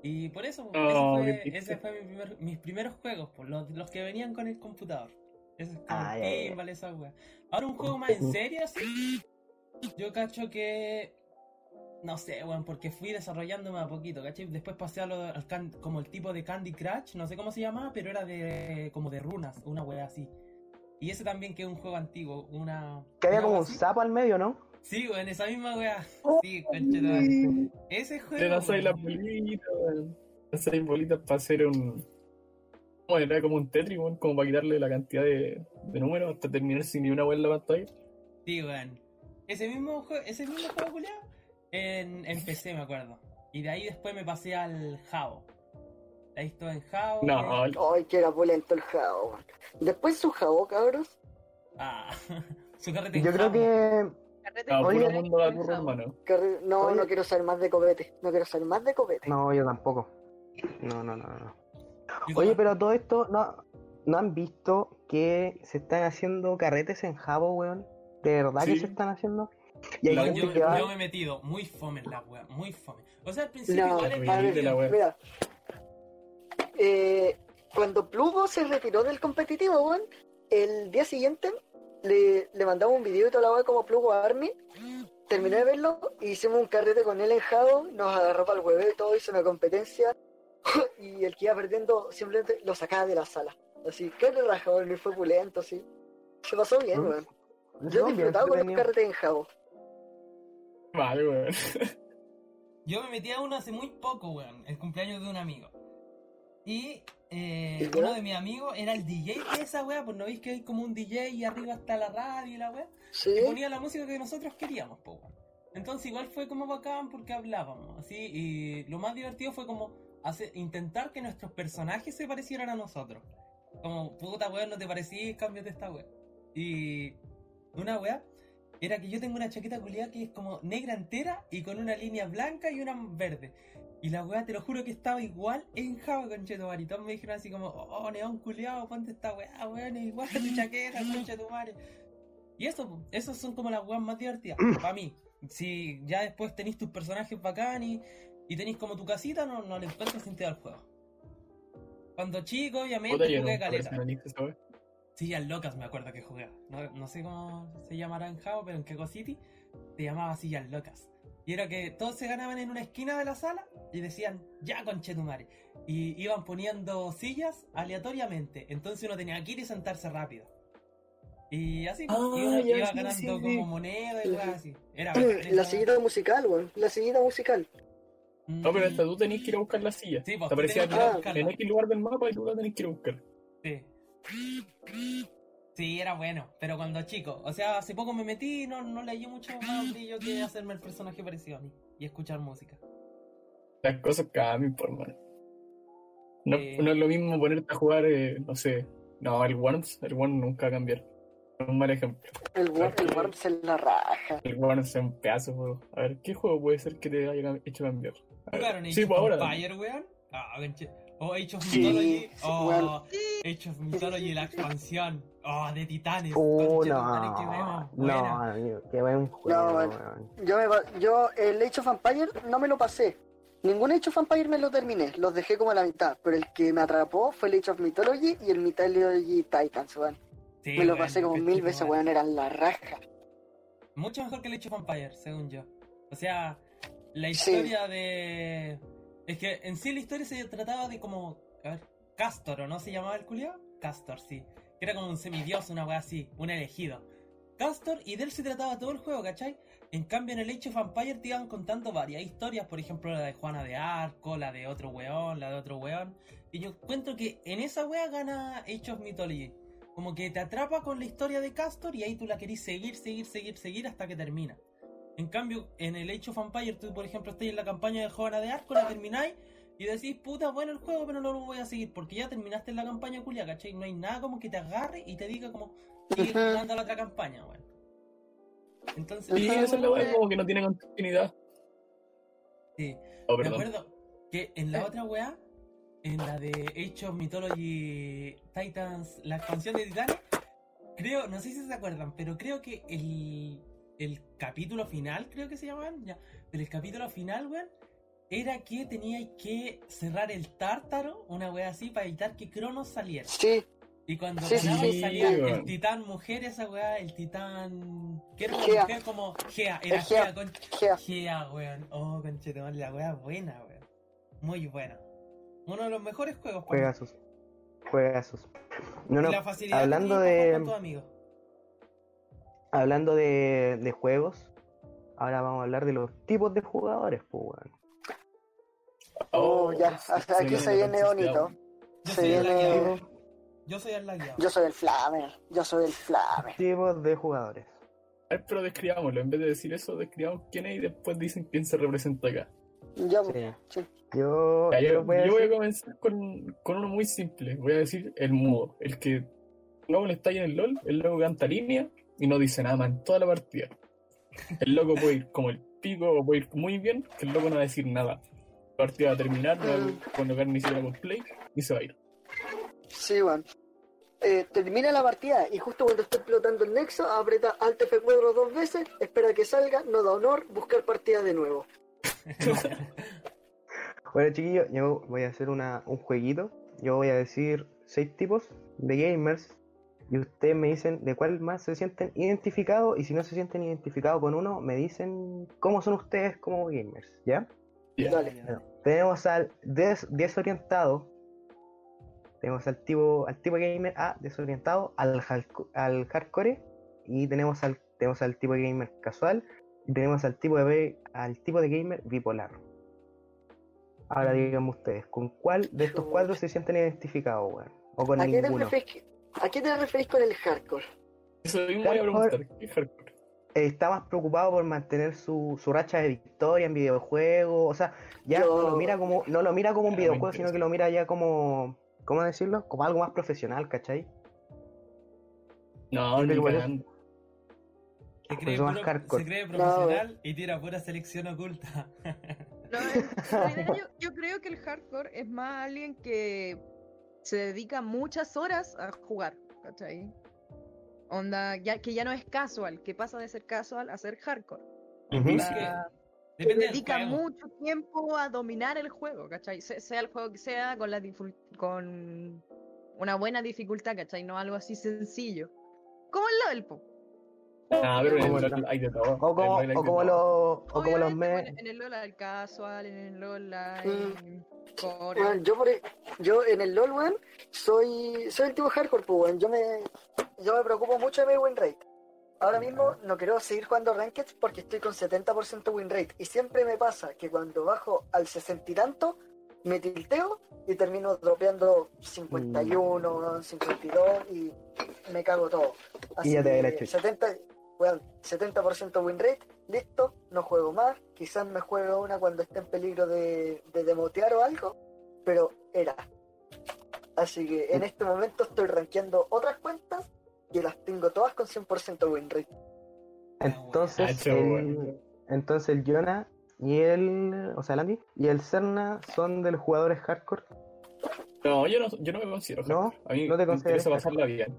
[SPEAKER 1] Y por eso,
[SPEAKER 3] Oh,
[SPEAKER 1] ese fue,
[SPEAKER 3] triste.
[SPEAKER 1] ese fue mi primer- mis primeros juegos, pues, los, los que venían con el computador. Eso es como
[SPEAKER 4] Ah, ya.
[SPEAKER 1] pinball, esa weá. Ahora un juego más en serio, sí. Yo cacho que. No sé, weón, porque fui desarrollándome a poquito, ¿cachai? Después pasé a lo, al can- como el tipo de Candy Crush, no sé cómo se llamaba, pero era de como de runas, una weá así. Y ese también que es un juego antiguo, una...
[SPEAKER 4] Que había como un sapo al medio, ¿no?
[SPEAKER 1] Sí, weón, esa misma weá. Sí, conchetumare. Ese juego...
[SPEAKER 3] Te lanzáis las
[SPEAKER 1] weón.
[SPEAKER 3] bolitas, weón. Lanzáis bolitas para hacer un. Bueno, era como un Tetris, weón, como para quitarle la cantidad de, de números hasta terminar sin ni una weá en la pantalla.
[SPEAKER 1] Sí, weón. Ese mismo, jue- ese mismo juego culiao en, en PC, me acuerdo. Y de ahí después me pasé al Jao. Ahí estuve en Jao.
[SPEAKER 3] No,
[SPEAKER 1] eh,
[SPEAKER 2] Ay, que era pulento el jabo, weón. Después su jabo, cabros.
[SPEAKER 1] Ah, [laughs] su carrete en
[SPEAKER 4] Yo creo
[SPEAKER 1] Jao.
[SPEAKER 4] que.
[SPEAKER 5] Carrete
[SPEAKER 3] no, puro mundo hermano.
[SPEAKER 2] No,
[SPEAKER 4] Oye.
[SPEAKER 2] no quiero saber más de copete. No quiero saber más de copete.
[SPEAKER 4] No, yo tampoco. No, no, no, no. Oye, pero todo esto, ¿no, ¿no han visto que se están haciendo carretes en Jabo, weón? ¿De verdad que se están haciendo? Y hay
[SPEAKER 1] Yo,
[SPEAKER 4] gente
[SPEAKER 1] yo-
[SPEAKER 4] que va...
[SPEAKER 1] yo me he metido muy fome en la wea, muy fome. O sea, al principio
[SPEAKER 2] No,
[SPEAKER 1] igual es
[SPEAKER 3] a ver,
[SPEAKER 1] divertido.
[SPEAKER 3] la wea.
[SPEAKER 2] Mira. Eh, cuando Plugo se retiró del competitivo, weón, el día siguiente le, le mandamos un video y toda la weá como Plugo Army. Terminé de verlo y hicimos un carrete con él en Jabo, nos agarró para el hueveo y todo, hizo una competencia. [laughs] y el que iba perdiendo simplemente lo sacaba de la sala. Así, que le rajó, ni fue pulento, así. Se pasó bien,
[SPEAKER 4] ¿Mm?
[SPEAKER 2] weón. Yo
[SPEAKER 4] bien
[SPEAKER 2] disfrutado con los
[SPEAKER 4] entretenidos.
[SPEAKER 2] carretes en Jabo.
[SPEAKER 3] Vale, weón.
[SPEAKER 1] Yo me metí a uno hace muy poco, weón, el cumpleaños de un amigo. Y eh, uno de mis amigos era el DJ de esa wea, pues no veis que hay como un DJ y arriba está la radio y la wea.
[SPEAKER 2] Sí.
[SPEAKER 1] Y ponía la música que nosotros queríamos, po. weón. Entonces igual fue como bacán porque hablábamos, así, y lo más divertido fue como hacer, intentar que nuestros personajes se parecieran a nosotros. Como, puta weón, no te parecís, cámbiate esta wea. Y una wea era que yo tengo una chaqueta culiada que es como negra entera y con una línea blanca y una verde. Y la weá, te lo juro que estaba igual en Java, conchetumare. Y todos me dijeron así como, oh, neón culiado, ponte esta weá, weón, es igual tu chaqueta, conchetumare. Y eso, po, esos son como las weas más divertidas, para mí. Si ya después tenéis tus personajes bacán y, y tenéis como tu casita, no, no le encuentro sentido al juego. Cuando chico, obviamente jugué
[SPEAKER 3] no
[SPEAKER 1] caleta.
[SPEAKER 3] weá.
[SPEAKER 1] Sillas locas me acuerdo que jugué. No, no sé cómo se llamará en Java, pero en Keko City se llamaba sillas locas. Y era que todos se ganaban en una esquina de la sala y decían, ya conchetumare. Y iban poniendo sillas aleatoriamente. Entonces uno tenía que ir y sentarse rápido. Y así,
[SPEAKER 3] Ah,
[SPEAKER 1] y uno
[SPEAKER 3] ya,
[SPEAKER 1] iba
[SPEAKER 3] sí,
[SPEAKER 1] ganando
[SPEAKER 3] sí,
[SPEAKER 1] como
[SPEAKER 3] sí.
[SPEAKER 1] moneda y cosas así. Era
[SPEAKER 2] La sillita musical, weón. La sillita musical.
[SPEAKER 3] No, pero
[SPEAKER 1] Mm,
[SPEAKER 3] hasta tú tenés que ir a buscar la silla.
[SPEAKER 1] Sí, pues,
[SPEAKER 3] Te aparecía
[SPEAKER 1] tenés que ir a
[SPEAKER 2] Ah,
[SPEAKER 1] buscarla.
[SPEAKER 3] en X lugar del mapa y tú la tenés que ir a buscar.
[SPEAKER 1] Sí. Sí, era bueno, pero cuando chico. O sea, hace poco me metí y no, no le di mucho más brillo que hacerme el personaje parecido a mí y escuchar música.
[SPEAKER 3] Las cosas cambian, por mano. No,
[SPEAKER 1] Eh.
[SPEAKER 3] no es lo mismo ponerte a jugar, eh, no sé. No, el Worms, el Worms nunca va a cambiar. Es un mal ejemplo.
[SPEAKER 2] El, Wor-
[SPEAKER 3] Claro.
[SPEAKER 2] el Worms es la raja.
[SPEAKER 3] El Worms es un pedazo de juego. A ver, ¿qué juego puede ser que te haya hecho cambiar? Ver,
[SPEAKER 1] ¿Jugaron
[SPEAKER 3] sí, pues ahora.
[SPEAKER 1] Fire, weón? Ah, O Age of
[SPEAKER 2] Sí,
[SPEAKER 1] Mythology.
[SPEAKER 2] sí,
[SPEAKER 1] O
[SPEAKER 2] weón.
[SPEAKER 1] Age of Mythology, la expansión. Oh, de Titanes.
[SPEAKER 4] Uh,
[SPEAKER 1] tu
[SPEAKER 4] no,
[SPEAKER 1] qué buena,
[SPEAKER 4] no, amigo, qué buen juego,
[SPEAKER 2] weón.
[SPEAKER 4] weón.
[SPEAKER 2] Yo, me, yo el Age of Empire no me lo pasé. Ningún Age of Empire me lo terminé, los dejé como a la mitad. Pero el que me atrapó fue el Age of Mythology y el Mythology Titans, weón.
[SPEAKER 1] Sí,
[SPEAKER 2] me lo pasé como mil veces, weón, eran la raja.
[SPEAKER 1] Mucho mejor que el Age of Empires, según yo. O sea, la
[SPEAKER 2] Sí.
[SPEAKER 1] historia de. Es que en sí la historia se trataba de como. A ver, Castor, ¿o no se llamaba el culiao? Castor, sí. Que era como un semidios, una wea así, un elegido. Castor, y de él se trataba todo el juego, ¿cachai? En cambio, en el Age of Empires te iban contando varias historias, por ejemplo, la de Juana de Arco, la de otro weón, la de otro weón. Y yo encuentro que en esa wea gana Age of Mythology. Como que te atrapa con la historia de Castor y ahí tú la querís seguir, seguir, seguir, seguir hasta que termina. En cambio, en el Age of Empires, tú por ejemplo estás en la campaña de Juana de Arco, la termináis y decís, puta, bueno el juego, pero no lo voy a seguir porque ya terminaste la campaña culia, ¿cachai? No hay nada como que te agarre y te diga como, sigue jugando la otra campaña, weón. Entonces,
[SPEAKER 3] Sí,
[SPEAKER 2] Ujú.
[SPEAKER 3] esa es la weá, como que no tiene continuidad.
[SPEAKER 1] sí.
[SPEAKER 3] Oh,
[SPEAKER 1] Me acuerdo que en la otra weá, en la de Age of Mythology Titans, la expansión de Titanes, creo, no sé si se acuerdan, pero creo que el, el capítulo final, creo que se llamaban, ya, pero el capítulo final, weón, era que teníais que cerrar el tártaro, una weá así, para evitar que Cronos saliera.
[SPEAKER 2] Sí,
[SPEAKER 1] Y cuando
[SPEAKER 2] Sí, sí,
[SPEAKER 1] ganabas
[SPEAKER 3] sí,
[SPEAKER 1] salía el titán mujer, esa weá, el titán. que era una
[SPEAKER 2] Gea.
[SPEAKER 1] mujer como Gea, era
[SPEAKER 2] Gea.
[SPEAKER 1] Gea, con
[SPEAKER 2] Gea.
[SPEAKER 1] Gea, weón. Oh, conchetumare, la weá buena, weón. Muy buena. Uno de los mejores juegos. para mí.
[SPEAKER 4] Juegazos. Juegazos. No, no,
[SPEAKER 1] Y la facilidad
[SPEAKER 4] hablando de-
[SPEAKER 1] con tus amigos.
[SPEAKER 4] hablando de, de juegos, ahora vamos a hablar de los tipos de jugadores, pues, weón.
[SPEAKER 2] Ya, aquí se viene bonito.
[SPEAKER 1] Yo
[SPEAKER 2] Se
[SPEAKER 1] soy el
[SPEAKER 2] viene-.
[SPEAKER 1] Yo soy el lagueado.
[SPEAKER 2] Yo soy el Flamer, yo soy el Flamer.
[SPEAKER 4] Tipos de jugadores.
[SPEAKER 3] A ver, pero describámoslo. En vez de decir eso, describamos quién es y después dicen quién se representa acá.
[SPEAKER 2] Ya,
[SPEAKER 4] Sí.
[SPEAKER 2] sí.
[SPEAKER 4] Yo,
[SPEAKER 3] Ya,
[SPEAKER 4] yo voy a
[SPEAKER 3] yo voy a
[SPEAKER 4] decir-
[SPEAKER 3] comenzar con, con uno muy simple. Voy a decir el mudo. El que no molestáis en el LOL, el loco canta línea y no dice nada más en toda la partida. El loco puede ir como el pico o puede ir muy bien, que el loco no va a decir nada. Partida va a terminar, no va a colocar ni siquiera con play y se va a ir.
[SPEAKER 2] Sí, weón. Eh, termina la partida y justo cuando está explotando el nexo, aprieta Alt F4 dos veces, espera que salga, no da honor, buscar partida de nuevo. [laughs]
[SPEAKER 4] Bueno, chiquillos, yo voy a hacer una, un jueguito. Yo voy a decir seis tipos de gamers y ustedes me dicen de cuál más se sienten identificados y si no se sienten identificados con uno, me dicen cómo son ustedes como gamers, ¿ya?
[SPEAKER 3] Ya.
[SPEAKER 2] Dale.
[SPEAKER 4] Bueno, tenemos al des- desorientado, tenemos al tipo, al tipo gamer A desorientado, al, al hardcore y tenemos al, tenemos al tipo de gamer casual y tenemos al tipo de al tipo de gamer bipolar. Ahora díganme ustedes, ¿con cuál de estos cuatro se sienten identificados, weón? O con
[SPEAKER 2] ¿A qué, te
[SPEAKER 4] ninguno.
[SPEAKER 2] referís, ¿A qué te referís con el hardcore?
[SPEAKER 3] Eso mismo voy a preguntar. ¿Qué hardcore?
[SPEAKER 4] Eh, Está más preocupado por mantener su, su racha de victoria en videojuegos, o sea, ya
[SPEAKER 2] Yo-
[SPEAKER 4] no lo mira como, no lo mira como un videojuego, sino que lo mira ya como, ¿cómo decirlo? Como algo más profesional, ¿cachai?
[SPEAKER 3] No, ni cagando.
[SPEAKER 1] Se cree, puro-
[SPEAKER 4] hardcore.
[SPEAKER 1] se cree
[SPEAKER 2] No,
[SPEAKER 1] profesional y tira pura selección oculta. [laughs]
[SPEAKER 5] No, en realidad yo, yo creo que el hardcore es más alguien que se dedica muchas horas a jugar, ¿cachai? Onda, ya, que ya no es casual, que pasa de ser casual a ser hardcore.
[SPEAKER 1] Del
[SPEAKER 5] dedica mucho tiempo a dominar el juego, ¿cachai? Se- sea el juego que sea, con, la con una buena dificultad, ¿cachai? No algo así sencillo. Como el LOL, po.
[SPEAKER 3] Ah, pero en
[SPEAKER 4] Como
[SPEAKER 3] el
[SPEAKER 4] la-
[SPEAKER 3] LOL hay de todo.
[SPEAKER 4] O como, o como, los, o como los
[SPEAKER 5] Obviamente,
[SPEAKER 4] me...
[SPEAKER 5] bueno, en el LOL hay casual, en el LOL hay core.
[SPEAKER 2] Weón, yo, por, e- yo en el LoL, weón, soy, soy el tipo hardcore, pues, weón. Yo me, yo me preocupo mucho de mi win rate. Ahora mismo no quiero seguir jugando Ranked porque estoy con 70% win rate. Y siempre me pasa que cuando bajo al 60 y tanto, me tilteo y termino dropeando 51, weón, 52 y me cago todo. Así
[SPEAKER 4] Y ya te da la
[SPEAKER 2] que
[SPEAKER 4] chucha.
[SPEAKER 2] 70, weón, 70% win rate, listo, no juego más. Quizás me juego una cuando esté en peligro de, de demotear o algo, pero era. Así que en este momento estoy rankeando otras cuentas que las tengo todas con 100% win rate.
[SPEAKER 4] Entonces,
[SPEAKER 3] Ah,
[SPEAKER 4] el, entonces el Jonah y el. O sea, el Andy y el Cerna son de los jugadores hardcore.
[SPEAKER 3] No, yo no, yo no me considero
[SPEAKER 4] ¿No?
[SPEAKER 3] hardcore. A mí
[SPEAKER 4] ¿No te
[SPEAKER 3] me
[SPEAKER 4] consideras
[SPEAKER 3] interesa pasarla bien.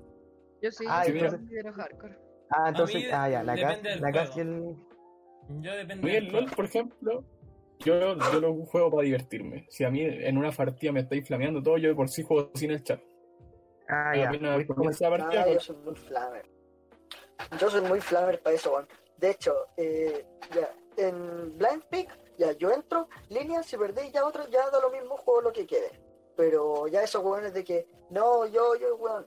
[SPEAKER 5] Yo sí,
[SPEAKER 4] Ah,
[SPEAKER 5] yo
[SPEAKER 3] entonces-
[SPEAKER 5] me considero hardcore.
[SPEAKER 4] Ah, entonces.
[SPEAKER 1] mí
[SPEAKER 4] ah, ya, la
[SPEAKER 1] del
[SPEAKER 4] la
[SPEAKER 1] juego.
[SPEAKER 4] y el.
[SPEAKER 1] Yo depende del
[SPEAKER 3] el LOL, por ejemplo, yo, yo lo juego para divertirme. Si a mí en una partida me estáis flameando todo, yo de por sí juego sin el chat.
[SPEAKER 4] Ah, ya. Como-
[SPEAKER 3] partida,
[SPEAKER 2] Ah, yo soy muy flamer. Yo soy muy flamer para eso, weón. De hecho, eh, ya, en Blind Peak, ya yo entro, línea, si perdéis ya otro, ya da lo mismo, juego lo que quede. Pero ya esos weones de que, no, yo, yo, weón,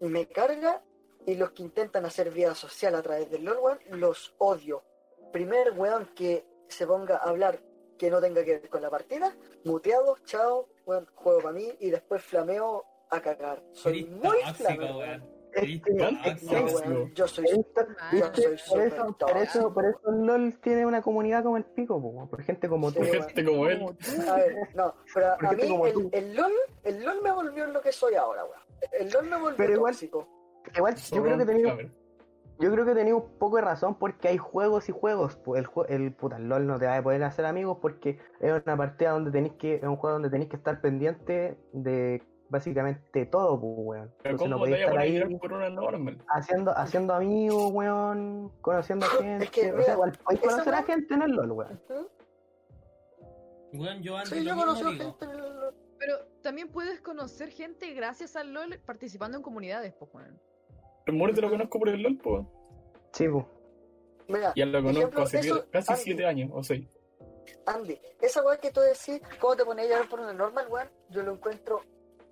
[SPEAKER 2] me carga y los que intentan hacer vida social a través del LOL, weón, los odio. Primer weón que se ponga a hablar que no tenga que ver con la partida, muteado, chao, weón, juego para mí y después flameo a cagar. Soy
[SPEAKER 1] Eres
[SPEAKER 2] muy
[SPEAKER 1] tóxico,
[SPEAKER 2] flamer,
[SPEAKER 1] weón.
[SPEAKER 4] Este-
[SPEAKER 3] ¿Cuánto
[SPEAKER 1] tóxico.
[SPEAKER 3] Tóxico.
[SPEAKER 2] yo soy
[SPEAKER 4] por, eso, por,
[SPEAKER 2] tóxico.
[SPEAKER 4] eso, por eso el LOL tiene una comunidad como el pico, po, por gente como tú.
[SPEAKER 2] Sí, weón.
[SPEAKER 3] Gente como él.
[SPEAKER 2] A ver, no, pero
[SPEAKER 4] Por
[SPEAKER 2] a mí el,
[SPEAKER 4] tú.
[SPEAKER 2] el LOL, el LOL me volvió en lo que soy ahora, weón. El LOL me volvió
[SPEAKER 4] Pero igual- Igual, yo creo que tenía. Yo creo que tenía un poco de razón porque hay juegos y juegos. Pues el, el puta, el LOL no te va a poder hacer amigos porque es una partida donde tenéis que, es un juego donde tenéis que estar pendiente de básicamente todo, pues, weón.
[SPEAKER 3] Pero
[SPEAKER 4] Entonces no
[SPEAKER 3] ¿cómo te
[SPEAKER 4] estar ahí
[SPEAKER 3] llorar por una normal?
[SPEAKER 4] haciendo, haciendo amigos, weón, conociendo gente.
[SPEAKER 2] que,
[SPEAKER 4] o sea, igual podéis conocer a gente en el LOL, weón.
[SPEAKER 1] Weón, yo antes
[SPEAKER 2] Sí, yo
[SPEAKER 1] mismo
[SPEAKER 2] conocí a
[SPEAKER 1] digo.
[SPEAKER 2] gente en el LOL.
[SPEAKER 5] Pero también puedes conocer gente gracias al LOL participando en comunidades, pues, weón.
[SPEAKER 3] El te lo conozco por el LOL, pues.
[SPEAKER 4] Sí, pues.
[SPEAKER 2] Mira,
[SPEAKER 3] Ya lo conozco
[SPEAKER 2] ejemplo,
[SPEAKER 3] hace
[SPEAKER 2] eso,
[SPEAKER 3] casi
[SPEAKER 2] Andy,
[SPEAKER 3] 7 años o 6.
[SPEAKER 2] Andy, esa weá que tú decís, ¿cómo te pones a llorar por una normal, weón? Yo lo encuentro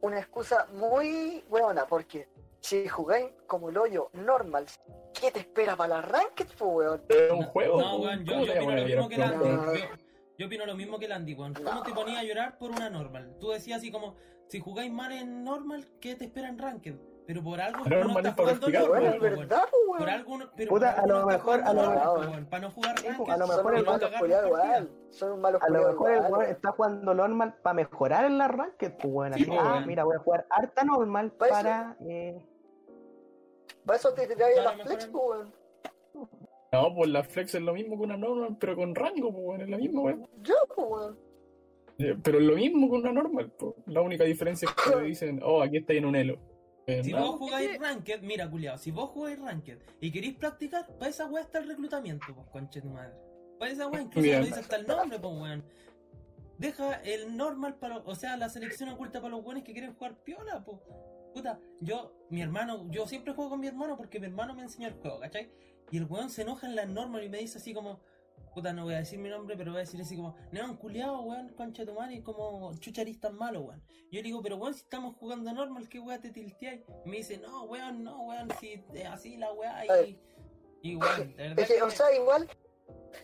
[SPEAKER 2] una excusa muy buena, porque si jugáis como el hoyo normal, ¿qué te espera para la ranked, pues, weón?
[SPEAKER 3] Es un juego.
[SPEAKER 1] No, weón, yo,
[SPEAKER 3] ¿cómo
[SPEAKER 1] yo opino lo mismo que el Andy. Yo, yo opino lo mismo que el Andy, weón. ¿Cómo
[SPEAKER 2] No.
[SPEAKER 1] te ponías a llorar por una normal? Tú decías así como, si jugáis mal en normal, ¿qué te espera en ranked? Pero por algo
[SPEAKER 3] Normal
[SPEAKER 1] no
[SPEAKER 3] es
[SPEAKER 1] estás
[SPEAKER 3] para
[SPEAKER 1] jugando
[SPEAKER 2] Bueno,
[SPEAKER 1] normal,
[SPEAKER 2] es
[SPEAKER 1] po, weón.
[SPEAKER 2] verdad, pues,
[SPEAKER 1] Por
[SPEAKER 2] weón.
[SPEAKER 1] algo, no- pero
[SPEAKER 4] Puta,
[SPEAKER 1] por algo
[SPEAKER 4] a lo
[SPEAKER 1] no
[SPEAKER 4] mejor- a lo
[SPEAKER 2] mejor-
[SPEAKER 1] po. Para no jugar ranked,
[SPEAKER 4] a lo mejor el
[SPEAKER 2] malo
[SPEAKER 1] las
[SPEAKER 2] igual. Son un malo
[SPEAKER 4] A lo mejor el weón está jugando normal para mejorar en la ranked, pues, weón.
[SPEAKER 1] Sí, pues,
[SPEAKER 4] ah, mira, voy a jugar harta normal
[SPEAKER 2] Para eso-
[SPEAKER 4] para. Eh,
[SPEAKER 2] Para eso te tiráis a
[SPEAKER 1] Para
[SPEAKER 2] la flex, pues, weón.
[SPEAKER 3] No, pues la flex es lo mismo que una normal, pero con rango, pues, weón, es lo mismo, weón.
[SPEAKER 2] Yo, pues, weón.
[SPEAKER 3] Eh, Pero es lo mismo que una normal, pues. La única diferencia es que dicen, oh, aquí estáis en un elo.
[SPEAKER 1] Si vos jugáis ranked, mira, culiao, si vos jugáis ranked y queréis practicar, para esa weá está el reclutamiento, pues, conche tu madre. Para esa weá incluso lo dice hasta el nombre, pues, weón. Deja el normal para, o sea, la selección oculta para los buenos que quieren jugar piola, pues. Puta, yo, mi hermano, yo siempre juego con mi hermano porque mi hermano me enseñó el juego, ¿cachai? Y el weón se enoja en la normal y me dice así como, puta, no voy a decir mi nombre, pero voy a decir así como, neón culiao, weón, concha de tu madre, y como chucharistas malo, weón. Yo le digo, pero weón, si estamos jugando normal, ¿qué weá te tilteáis? Y me dice, no, weón, no, weón, si es así la weá y. Y weón, de verdad.
[SPEAKER 2] Es que, o sea, igual,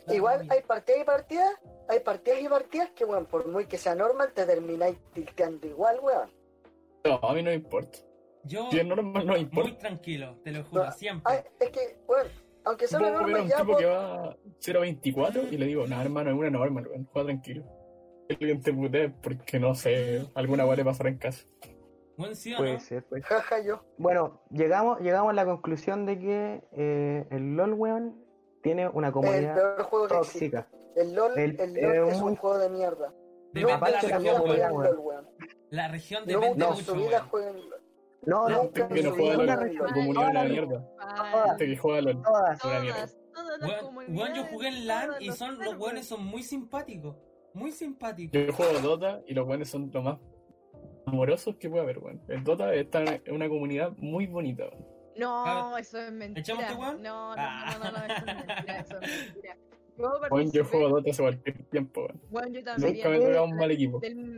[SPEAKER 1] da
[SPEAKER 2] igual hay partidas y partidas, hay partidas y partidas que, weón, por muy que sea normal, te termináis tilteando igual, weón.
[SPEAKER 3] No, a mí no me importa.
[SPEAKER 1] Yo,
[SPEAKER 3] Si es normal, no me
[SPEAKER 1] muy
[SPEAKER 3] importa.
[SPEAKER 1] tranquilo, te lo juro,
[SPEAKER 2] No,
[SPEAKER 1] siempre.
[SPEAKER 2] Ay, es que, weón, aunque sea una
[SPEAKER 3] Puedo ver a
[SPEAKER 2] normal,
[SPEAKER 3] un
[SPEAKER 2] ya,
[SPEAKER 3] tipo
[SPEAKER 2] pues,
[SPEAKER 3] que va 0.24 y le digo, no, hermano, es una normal, weón, juega tranquilo. Alguien te putea porque no sé, alguna weá le pasará en casa.
[SPEAKER 1] Weón, sí
[SPEAKER 4] puede
[SPEAKER 1] no.
[SPEAKER 4] ser, pues.
[SPEAKER 2] jaja, yo.
[SPEAKER 4] Bueno, llegamos, llegamos a la conclusión de que eh, el LOL, weón, tiene una
[SPEAKER 2] Es el
[SPEAKER 4] comunidad
[SPEAKER 2] peor juego que existe.
[SPEAKER 4] tóxica.
[SPEAKER 2] El LOL,
[SPEAKER 4] El-
[SPEAKER 2] el,
[SPEAKER 4] eh,
[SPEAKER 2] LOL es
[SPEAKER 4] muy-
[SPEAKER 2] un juego de mierda.
[SPEAKER 1] Depende
[SPEAKER 2] Nunca
[SPEAKER 1] de la
[SPEAKER 4] la
[SPEAKER 1] región, weón. La región depende
[SPEAKER 2] en
[SPEAKER 1] mucho,
[SPEAKER 2] su vida
[SPEAKER 1] weón.
[SPEAKER 2] LOL.
[SPEAKER 4] No, no,
[SPEAKER 3] Gente que no juega LOL,
[SPEAKER 4] región.
[SPEAKER 3] comunidad de la
[SPEAKER 4] Todas
[SPEAKER 3] mierda. Gente que juega LOL.
[SPEAKER 4] todas.
[SPEAKER 3] Una mierda.
[SPEAKER 5] Todas, todas las
[SPEAKER 1] weón, yo jugué en LAN y son los weones son muy simpáticos. Muy simpáticos.
[SPEAKER 3] Yo juego Dota y los buenos son lo más amorosos que puede haber, weón. El Dota está en una comunidad muy bonita, weón.
[SPEAKER 5] No,
[SPEAKER 1] Ah,
[SPEAKER 5] eso es mentira.
[SPEAKER 1] ¿echamos este weón?
[SPEAKER 5] No, no,
[SPEAKER 1] Ah.
[SPEAKER 5] no, no, no, eso es mentira, eso es mentira. [laughs] Yo
[SPEAKER 3] Weón, yo juego Dota hace cualquier tiempo, weón.
[SPEAKER 5] Bueno, yo
[SPEAKER 3] Nunca
[SPEAKER 5] también.
[SPEAKER 3] me tocaba un mal equipo.
[SPEAKER 5] Del-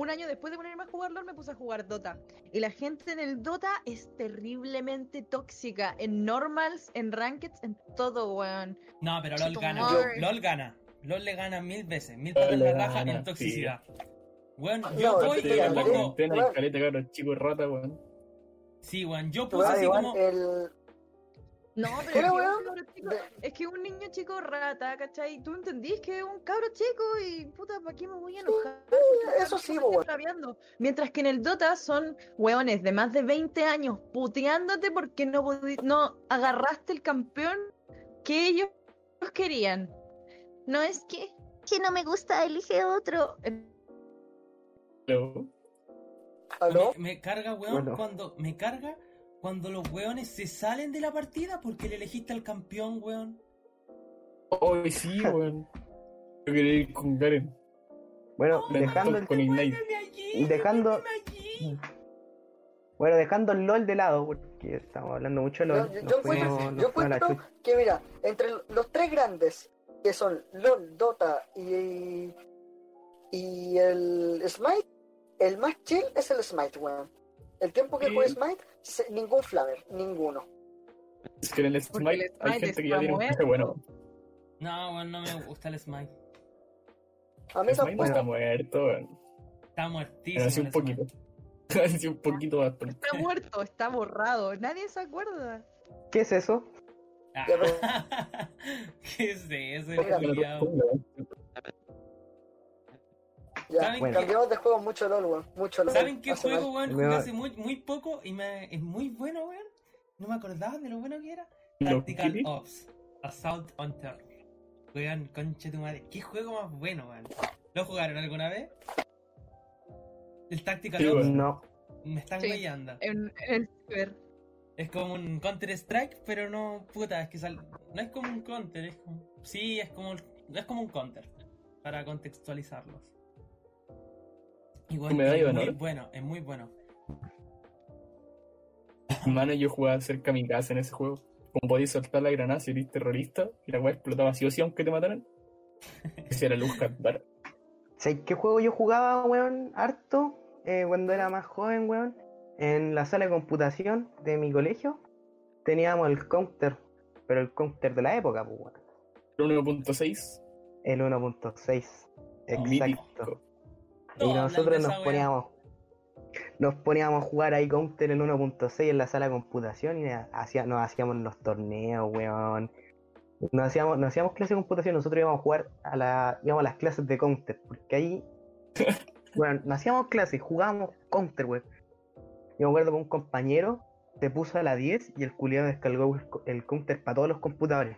[SPEAKER 5] un año después de ponerme a jugar LOL me puse a jugar Dota. Y la gente en el Dota es terriblemente tóxica. En normals, en rankeds, en todo, weón.
[SPEAKER 1] No, pero LOL
[SPEAKER 5] Chico
[SPEAKER 1] gana. LOL gana. LOL le gana mil veces. Mil patas la raja en toxicidad. Weón,
[SPEAKER 2] No,
[SPEAKER 1] yo voy
[SPEAKER 2] sí,
[SPEAKER 1] y
[SPEAKER 2] sí,
[SPEAKER 3] la
[SPEAKER 2] Weón.
[SPEAKER 3] caleta rata, weón.
[SPEAKER 1] Sí, weón, yo
[SPEAKER 2] Tú
[SPEAKER 1] puse así
[SPEAKER 2] igual,
[SPEAKER 1] como.
[SPEAKER 2] el...
[SPEAKER 5] No, [laughs] pero es, que
[SPEAKER 2] weón,
[SPEAKER 5] chico- es que un niño chico rata, ¿cachai? Tú entendís que es un cabro chico y puta, ¿para qué me voy a enojar?
[SPEAKER 2] Eso sí, weón.
[SPEAKER 5] Mientras que en el Dota son weones de más de 20 años puteándote porque no, no agarraste el campeón que ellos querían. No es que
[SPEAKER 6] que no me gusta, elige otro.
[SPEAKER 2] ¿Aló?
[SPEAKER 1] Me, me carga, weón,
[SPEAKER 4] Bueno.
[SPEAKER 1] cuando. Me carga cuando los weones se salen de la partida porque le elegiste al campeón, weón.
[SPEAKER 3] hoy sí, weón. [laughs] Yo quería ir con Garen.
[SPEAKER 4] Bueno,
[SPEAKER 3] Me
[SPEAKER 4] dejando
[SPEAKER 3] mató
[SPEAKER 4] el,
[SPEAKER 3] con Ignite.
[SPEAKER 1] Allí,
[SPEAKER 4] Dejando- bueno, dejando el LOL de lado, porque estamos hablando mucho de LOL.
[SPEAKER 2] yo- yo
[SPEAKER 4] fuimos-
[SPEAKER 2] encuentro, encuentro que, mira, entre los tres grandes, que son LOL, Dota y, y el Smite, el más chill es el Smite, weón. El tiempo que
[SPEAKER 3] Sí.
[SPEAKER 2] juegue Smite, se- ningún flamer, ninguno.
[SPEAKER 3] Es que en el
[SPEAKER 5] el
[SPEAKER 3] Smite hay
[SPEAKER 5] Smite
[SPEAKER 3] gente que ya tiene un bueno.
[SPEAKER 1] No, weón, no me gusta el Smite.
[SPEAKER 2] A mí
[SPEAKER 3] El Smite está muerto.
[SPEAKER 1] Está muertísimo. El [laughs]
[SPEAKER 3] un poquito. Así un poquito bastante.
[SPEAKER 5] Está muerto, está borrado. Nadie se acuerda.
[SPEAKER 4] ¿Qué es eso?
[SPEAKER 1] Ah, [laughs] ¿Qué es eso, culiao?
[SPEAKER 2] Ya,
[SPEAKER 1] ¿Saben
[SPEAKER 4] qué?
[SPEAKER 2] cambiamos de juego mucho LOL, weón. Mucho LOL.
[SPEAKER 1] ¿Saben qué juego, weón? Jugué hace muy, muy poco y me, es muy bueno, weón. No me acordaba de lo bueno que era. Tactical Ops. Assault on Terror. Weón, concha tu madre. ¿Qué juego más bueno, weón? ¿Lo jugaron alguna vez? El Tactical
[SPEAKER 3] Sí,
[SPEAKER 1] Ops.
[SPEAKER 4] No.
[SPEAKER 1] Me están
[SPEAKER 5] Sí.
[SPEAKER 1] guayando.
[SPEAKER 5] En, en el ciber.
[SPEAKER 1] Es como un Counter Strike, pero no, puta, es que sal... no es como un Counter, es como... Sí, es como, es como un Counter, para contextualizarlos. Igual
[SPEAKER 3] medalla
[SPEAKER 1] es muy
[SPEAKER 3] honor.
[SPEAKER 1] bueno, es muy bueno.
[SPEAKER 3] Hermano, yo jugaba cerca de mi casa en ese juego. Como podías soltar la granada si eres terrorista y la weá explotaba sí o sí aunque te mataran. [laughs] Ese era Luz Bar.
[SPEAKER 4] ¿Sabes qué juego yo jugaba, weón, harto? eh, cuando era más joven, weón. En la sala de computación de mi colegio teníamos el counter, pero el counter de la época, pues, weón.
[SPEAKER 3] 1.6.
[SPEAKER 4] El 1.6. Exacto.
[SPEAKER 3] Mítico.
[SPEAKER 4] Y nosotros nos poníamos nos poníamos a jugar ahí counter el 1.6 en la sala de computación y hacía- nos hacíamos los torneos, weón. Nos hacíamos, nos hacíamos clases de computación, nosotros íbamos a jugar a la, íbamos a las clases de counter, porque ahí, [laughs] bueno, nos hacíamos clases, jugábamos counter, weón. Yo me acuerdo que un compañero se puso a la 10 y el culiado descargó el, co- el counter para todos los computadores.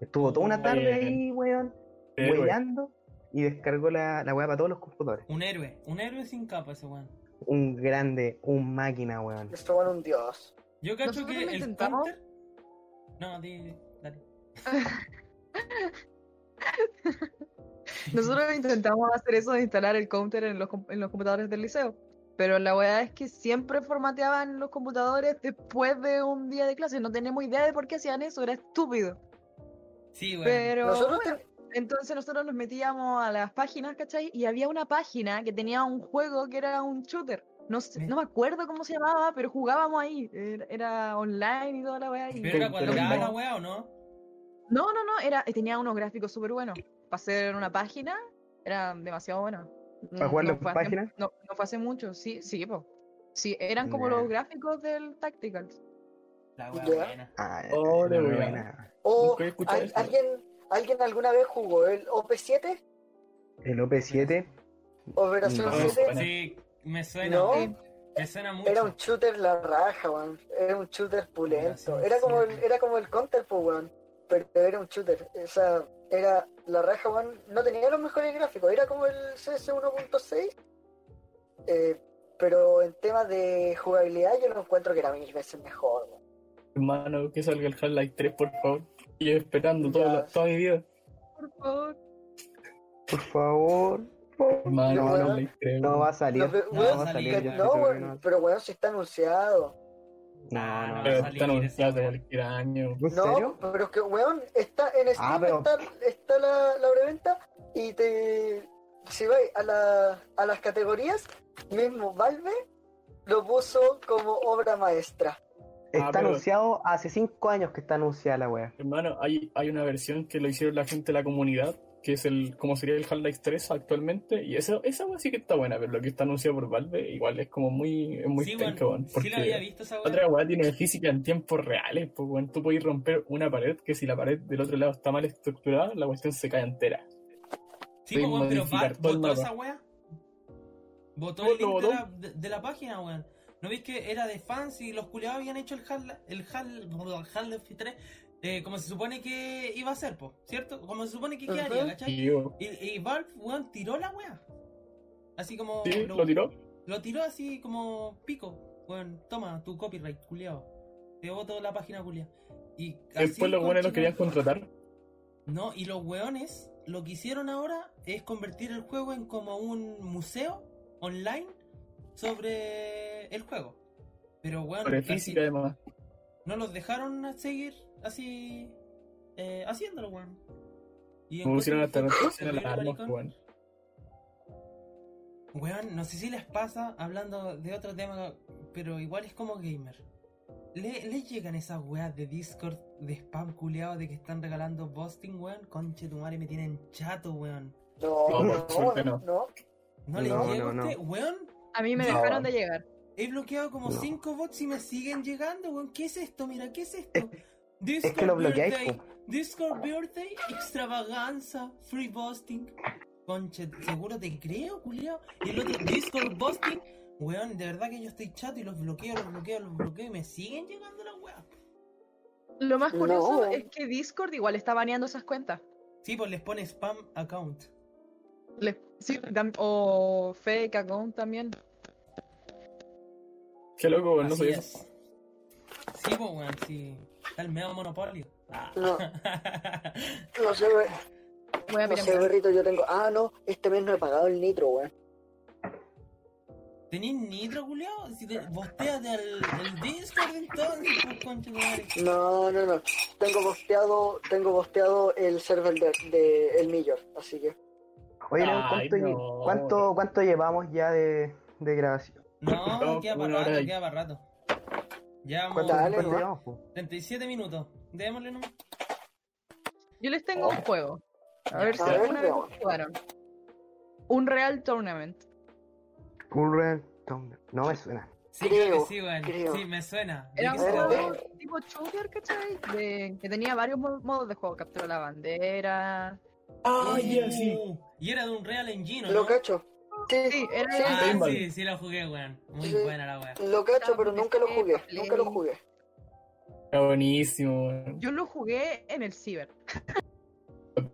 [SPEAKER 4] Estuvo toda una tarde
[SPEAKER 3] Bien.
[SPEAKER 4] ahí, weón,
[SPEAKER 3] Héroe.
[SPEAKER 4] Y descargó la, la weá para todos los computadores.
[SPEAKER 1] Un héroe, un héroe sin capa ese weón.
[SPEAKER 4] Un grande, un máquina, weón.
[SPEAKER 2] Esto van un dios.
[SPEAKER 1] Yo cacho
[SPEAKER 5] Nosotros
[SPEAKER 1] que el
[SPEAKER 5] intentamos.
[SPEAKER 1] counter. No, di, dale. [laughs]
[SPEAKER 5] Nosotros intentamos hacer eso de instalar el counter en los, en los computadores del liceo. Pero la weá es que siempre formateaban los computadores después de un día de clase. No tenemos idea de por qué hacían eso, era estúpido.
[SPEAKER 1] Sí, weón.
[SPEAKER 5] Pero
[SPEAKER 2] Nosotros
[SPEAKER 5] bueno, entonces nosotros nos metíamos a las páginas, ¿cachai? Y había una página que tenía un juego que era un shooter. No, sé-
[SPEAKER 1] Me-
[SPEAKER 5] no me acuerdo cómo se llamaba, pero jugábamos ahí. Era, era online y toda la weá. y-
[SPEAKER 1] Pero era
[SPEAKER 3] Online.
[SPEAKER 1] la weá o no?
[SPEAKER 5] No, no, no, era, tenía unos gráficos súper buenos. Para hacer una página, era demasiado bueno.
[SPEAKER 4] ¿Para jugarlo en
[SPEAKER 5] fue hace-
[SPEAKER 4] página?
[SPEAKER 5] no, no fue hace mucho, sí, sí, po. Sí, eran como
[SPEAKER 4] Nah.
[SPEAKER 5] los gráficos del Tacticals.
[SPEAKER 1] La weá
[SPEAKER 2] Ya.
[SPEAKER 1] buena.
[SPEAKER 4] Ah,
[SPEAKER 3] Oh, de
[SPEAKER 4] muy
[SPEAKER 3] weá.
[SPEAKER 4] buena.
[SPEAKER 2] O
[SPEAKER 3] Nunca he escuchado
[SPEAKER 2] ¿al-
[SPEAKER 3] eso.
[SPEAKER 2] ¿alguien, ¿alguien alguna vez jugó el OP7?
[SPEAKER 4] El OP7,
[SPEAKER 2] Operación
[SPEAKER 4] No,
[SPEAKER 2] 7.
[SPEAKER 3] suena.
[SPEAKER 1] Sí, me suena.
[SPEAKER 2] No.
[SPEAKER 1] Me suena mucho.
[SPEAKER 2] Era un shooter la raja, weón. Era un shooter pulento. Era como el,
[SPEAKER 1] 7.
[SPEAKER 2] era como el counter, pues, weón. Pero era un shooter. O sea, era la raja, weón. No tenía los mejores gráficos. Era como el CS 1.6. Eh, pero en temas de jugabilidad yo lo encuentro que era mil veces mejor, weón.
[SPEAKER 3] Hermano, que salga el Half-Life 3, por favor. Y yo esperando toda,
[SPEAKER 2] Ya.
[SPEAKER 3] la- toda mi vida.
[SPEAKER 5] Por favor.
[SPEAKER 4] por favor.
[SPEAKER 3] Hermano,
[SPEAKER 2] No.
[SPEAKER 3] Half-Life 3.
[SPEAKER 4] No va a salir.
[SPEAKER 2] No, pero,
[SPEAKER 4] No,
[SPEAKER 2] weón,
[SPEAKER 4] va a salir.
[SPEAKER 1] que
[SPEAKER 4] yo
[SPEAKER 2] que
[SPEAKER 4] estoy
[SPEAKER 2] no,
[SPEAKER 4] seguro que
[SPEAKER 2] weón,
[SPEAKER 4] no va a-
[SPEAKER 2] pero weón, si está anunciado.
[SPEAKER 4] No,
[SPEAKER 1] Ah,
[SPEAKER 4] no,
[SPEAKER 1] no,
[SPEAKER 4] no.
[SPEAKER 3] Pero
[SPEAKER 1] va a
[SPEAKER 3] están
[SPEAKER 1] salir
[SPEAKER 3] anunciados de cualquier año.
[SPEAKER 4] ¿En
[SPEAKER 2] No,
[SPEAKER 4] serio?
[SPEAKER 2] pero es que, weón, está en Steam,
[SPEAKER 4] Ah, pero-
[SPEAKER 2] está, está la, la preventa y te. Si vais a, la, a las categorías, mismo Valve lo puso como obra maestra.
[SPEAKER 4] Está
[SPEAKER 3] pero-
[SPEAKER 4] anunciado hace 5 años que está anunciada la wea.
[SPEAKER 3] Hermano, hay, hay una versión que lo hicieron la gente de la comunidad, que es el como sería el Half-Life 3 actualmente, y eso, esa wea sí que está buena, pero lo que está anunciado por Valve igual es como muy, es muy
[SPEAKER 1] sí, weón, Sí
[SPEAKER 3] porque
[SPEAKER 1] había visto esa weá.
[SPEAKER 3] otra weá tiene física en tiempos reales, pues weón, tú podés romper una pared que si la pared del otro lado está mal estructurada, la cuestión se cae entera.
[SPEAKER 1] Sí, pues,
[SPEAKER 3] Puedes
[SPEAKER 1] weón, pero
[SPEAKER 3] modificar
[SPEAKER 1] va-
[SPEAKER 3] todo el
[SPEAKER 1] votó
[SPEAKER 3] mapa.
[SPEAKER 1] esa weá. Votó
[SPEAKER 3] ¿Cómo
[SPEAKER 1] el link de la, de, de la página, weón. ¿No veis que era de fans y los culiados habían hecho el HAL, el HAL, el Half-Life 3 eh, como se supone que iba a ser, po, ¿cierto? Como se supone que quedaría. ¿cachai?
[SPEAKER 3] Y
[SPEAKER 1] Y, Valve, weón, tiró la wea. Así como.
[SPEAKER 3] sí, lo tiró.
[SPEAKER 1] Lo tiró así como pico. Weón, toma tu copyright, culiao. Te boto la página culia. Y así,
[SPEAKER 3] Después los buenos los querían contratar.
[SPEAKER 1] No, y los weones lo que hicieron ahora es convertir el juego en como un museo online sobre el juego. Pero weón, así-
[SPEAKER 3] física además.
[SPEAKER 1] no los dejaron seguir así eh, haciéndolo, weón. Y
[SPEAKER 3] pusieron hasta weón.
[SPEAKER 1] Weón, no sé si les pasa, hablando de otro tema, pero igual es como gamer. ¿Le, ¿Les llegan esas weas de Discord de spam culeado de que están regalando busting, weón? Conche tu madre, me tienen chato, weón.
[SPEAKER 2] No,
[SPEAKER 3] No,
[SPEAKER 2] no, no.
[SPEAKER 3] no.
[SPEAKER 1] ¿No les
[SPEAKER 4] No,
[SPEAKER 1] llega a
[SPEAKER 4] no,
[SPEAKER 1] usted? Weón,
[SPEAKER 5] A mí me
[SPEAKER 3] No.
[SPEAKER 5] dejaron de llegar.
[SPEAKER 1] He bloqueado como
[SPEAKER 4] No.
[SPEAKER 1] 5 bots y me siguen llegando, weón. ¿Qué es esto? Mira, ¿qué es esto? Discord
[SPEAKER 4] Es que lo bloqueáis,
[SPEAKER 1] birthday. Discord Birthday, extravaganza, free busting. Conche, seguro te creo, culiao. Y el otro, Discord busting. Weón, de verdad que yo estoy chato y los bloqueo, los bloqueo, los bloqueo y me siguen llegando las weas.
[SPEAKER 5] Lo más
[SPEAKER 2] No.
[SPEAKER 5] curioso es que Discord igual está baneando esas cuentas.
[SPEAKER 1] Sí, pues les pone spam account.
[SPEAKER 5] Le- sí, o fake account también.
[SPEAKER 3] Qué loco, weón, no soy
[SPEAKER 1] es. Sí, pues weón, sí. Está el medio monopolio. Ah.
[SPEAKER 2] No. [laughs] No sé, we-
[SPEAKER 5] Voy a
[SPEAKER 2] no sé, perrito, yo tengo. Ah, no, este mes no he pagado el nitro, weón.
[SPEAKER 1] ¿Tenís nitro, culiao? Si te bosteate al, al Discord entonces, pues madre.
[SPEAKER 2] No, no, no. Tengo bosteado, tengo bosteado el server de, de el Millor, así que.
[SPEAKER 4] Oye, León,
[SPEAKER 3] Ay,
[SPEAKER 4] ¿cuánto, lle-
[SPEAKER 3] no.
[SPEAKER 4] cuánto, cuánto llevamos ya de, de grabación?
[SPEAKER 1] No, [laughs]
[SPEAKER 3] No,
[SPEAKER 1] queda para rato,
[SPEAKER 3] y-
[SPEAKER 1] queda para rato. Llevamos
[SPEAKER 4] ¿Cuánto,
[SPEAKER 2] Dale,
[SPEAKER 4] cuánto
[SPEAKER 2] ¿no?
[SPEAKER 4] po?
[SPEAKER 1] 37 minutos. Démosle nomás.
[SPEAKER 5] Yo les tengo un juego. A ver si alguna vez jugaron. Un Real Tournament.
[SPEAKER 4] Un Real Tournament. No me suena.
[SPEAKER 1] Sí, creo,
[SPEAKER 2] Creo,
[SPEAKER 1] que sí, weón.
[SPEAKER 2] creo.
[SPEAKER 1] Sí, me suena.
[SPEAKER 5] Era
[SPEAKER 1] ¿De
[SPEAKER 5] un juego tipo shooter, ¿cachai? De, que tenía varios mo- modos de juego. Captura la bandera.
[SPEAKER 3] Ah, ya, sí.
[SPEAKER 1] Y era de un Real Engine, ¿o
[SPEAKER 2] Lo
[SPEAKER 1] ¿no?
[SPEAKER 2] cacho. Sí,
[SPEAKER 5] Sí, era
[SPEAKER 2] sí,
[SPEAKER 1] Ah,
[SPEAKER 3] Paintball.
[SPEAKER 1] sí, sí lo jugué, weón. Muy
[SPEAKER 2] Sí.
[SPEAKER 1] buena la weá.
[SPEAKER 2] lo cacho, pero nunca lo jugué. Nunca lo jugué.
[SPEAKER 3] Está buenísimo, weón.
[SPEAKER 5] Yo lo jugué en el Ciber.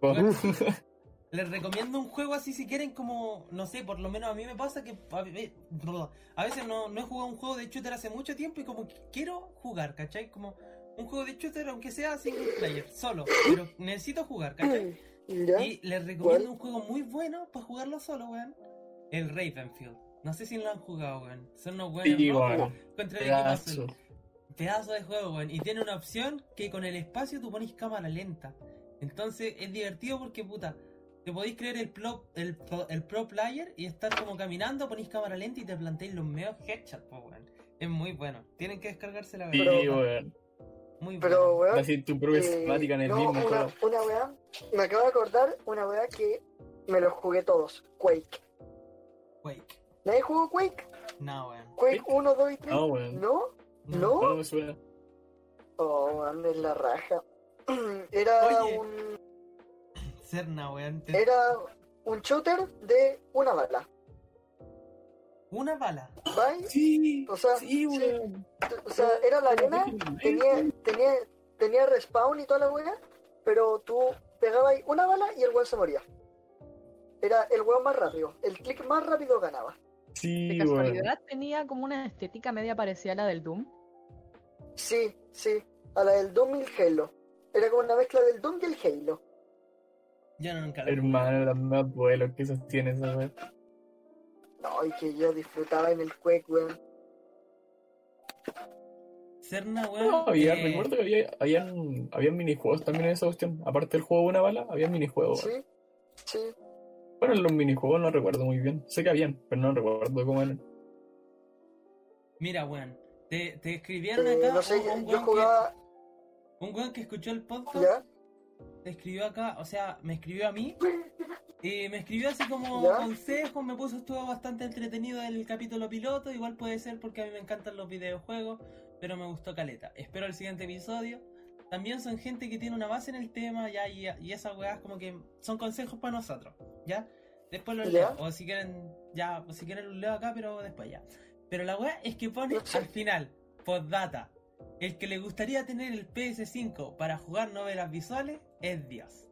[SPEAKER 1] Bueno, [laughs] Les recomiendo un juego así si quieren como, no sé, por lo menos a mí me pasa que a ve- a veces no, no he jugado un juego de shooter hace mucho tiempo y como que quiero jugar, ¿cachai? Como un juego de shooter aunque sea single player, solo, pero necesito jugar, ¿cachai? [clears throat]
[SPEAKER 2] ¿Ya?
[SPEAKER 1] Y les recomiendo
[SPEAKER 2] ¿Cuál?
[SPEAKER 1] un juego muy bueno para jugarlo solo, weón. El Ravenfield. No sé si lo han jugado, weón. Son unos buenos
[SPEAKER 3] Sí, weón.
[SPEAKER 1] contra el equipo
[SPEAKER 3] Pedazo.
[SPEAKER 1] azul. Pedazo de juego, weón. Y tiene una opción que con el espacio tú pones cámara lenta. Entonces es divertido porque, puta, te podéis creer el pro, el, pro, el pro player y estar como caminando, ponéis cámara lenta y te planteáis los medios headshots, po, weón. Es muy bueno. Tienen que descargarse la
[SPEAKER 3] Sí,
[SPEAKER 2] Pero-
[SPEAKER 3] weón.
[SPEAKER 1] Muy
[SPEAKER 2] Pero,
[SPEAKER 1] bueno.
[SPEAKER 2] weón.
[SPEAKER 3] Así tu propia
[SPEAKER 2] eh,
[SPEAKER 3] en el
[SPEAKER 2] no,
[SPEAKER 3] mismo
[SPEAKER 2] una,
[SPEAKER 3] juego.
[SPEAKER 2] una weá. Me acabo de acordar una weá que me los jugué todos. Quake.
[SPEAKER 1] Quake.
[SPEAKER 2] ¿Nadie jugó Quake?
[SPEAKER 1] No, weón.
[SPEAKER 2] Quake 1, 2 y 3.
[SPEAKER 3] No, weón.
[SPEAKER 2] ¿No? ¿No?
[SPEAKER 3] No me suena.
[SPEAKER 2] Oh, weón, es la raja. [clears throat] Era
[SPEAKER 1] Oye.
[SPEAKER 2] un.
[SPEAKER 1] Cerna, weón. Te-
[SPEAKER 2] Era un shooter de una bala.
[SPEAKER 1] Una bala.
[SPEAKER 2] ¿Vais?
[SPEAKER 3] Sí,
[SPEAKER 2] O sea,
[SPEAKER 3] sí,
[SPEAKER 2] sí.
[SPEAKER 3] weón.
[SPEAKER 2] O sea, era la arena, tenía, tenía, tenía respawn y toda la weá, pero tú pegabas ahí una bala y el weón se moría. Era el weón más rápido. El click más rápido ganaba.
[SPEAKER 5] De
[SPEAKER 3] Sí, weón.
[SPEAKER 5] casualidad tenía como una estética media parecida a la del Doom.
[SPEAKER 2] Sí, sí. A la del Doom y el Halo. Era como una mezcla del Doom y el Halo.
[SPEAKER 1] Yo no nunca
[SPEAKER 3] Hermano, las más vuelos que esos tienen, esa weón.
[SPEAKER 2] No, y que yo disfrutaba en el Quake, weón.
[SPEAKER 1] Cerna, weón.
[SPEAKER 3] No, había,
[SPEAKER 1] eh,
[SPEAKER 3] recuerdo que había, habían, habían minijuegos también en esa cuestión. Aparte del juego de una bala, había minijuegos.
[SPEAKER 2] Sí, sí.
[SPEAKER 3] Bueno, los minijuegos no recuerdo muy bien. Sé que habían, pero no recuerdo cómo eran.
[SPEAKER 1] Mira, weón. Te, te escribieron
[SPEAKER 2] Eh,
[SPEAKER 1] acá
[SPEAKER 2] no sé,
[SPEAKER 1] un, un
[SPEAKER 2] yo
[SPEAKER 1] weón
[SPEAKER 2] jugaba.
[SPEAKER 1] que, un weón que escuchó el podcast.
[SPEAKER 2] ¿Ya?
[SPEAKER 1] Te escribió acá, o sea, me escribió a mí. Y me escribió así como
[SPEAKER 2] ¿Ya?
[SPEAKER 1] consejos, me puso estuvo bastante entretenido el capítulo piloto, igual puede ser porque a mí me encantan los videojuegos, pero me gustó caleta. Espero el siguiente episodio. También son gente que tiene una base en el tema, ya, y, y esas weas como que son consejos para nosotros, ¿ya? Después los leo, o si quieren, ya, o si quieren los leo acá, pero después ya. Pero la wea es que pone al final, postdata, el que le gustaría tener el PS5 para jugar novelas visuales es Dios.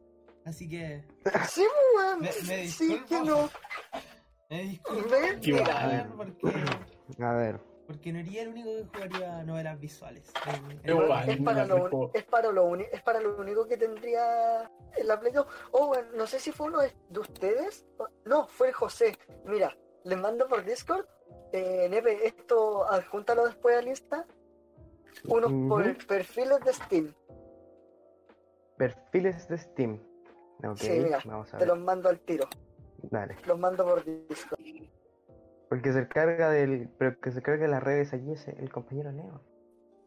[SPEAKER 1] Así que
[SPEAKER 2] Sí, weón.
[SPEAKER 1] Me- me
[SPEAKER 2] sí, que no.
[SPEAKER 1] me disculpo,
[SPEAKER 2] Ve,
[SPEAKER 3] Qué
[SPEAKER 2] mira,
[SPEAKER 3] guay.
[SPEAKER 1] porque,
[SPEAKER 4] A ver.
[SPEAKER 1] Porque no sería el único que jugaría novelas visuales. en- en-
[SPEAKER 2] es para, lo, es, para lo uni- es para lo único que tendría en la Play 2. Oh, bueno, no sé si fue uno de, de ustedes. No, fue el José. Mira, les mando por Discord. Eh, Nepe, esto adjúntalo después al Insta. Unos
[SPEAKER 4] Ujú.
[SPEAKER 2] por perfiles de Steam.
[SPEAKER 4] Perfiles de Steam. Ok,
[SPEAKER 2] Sí, mira,
[SPEAKER 4] vamos a
[SPEAKER 2] Te
[SPEAKER 4] ver.
[SPEAKER 2] los mando al tiro.
[SPEAKER 4] Dale.
[SPEAKER 2] Los mando por Discord.
[SPEAKER 4] Porque se carga del. Pero que se carga de las redes allí es el compañero Neo.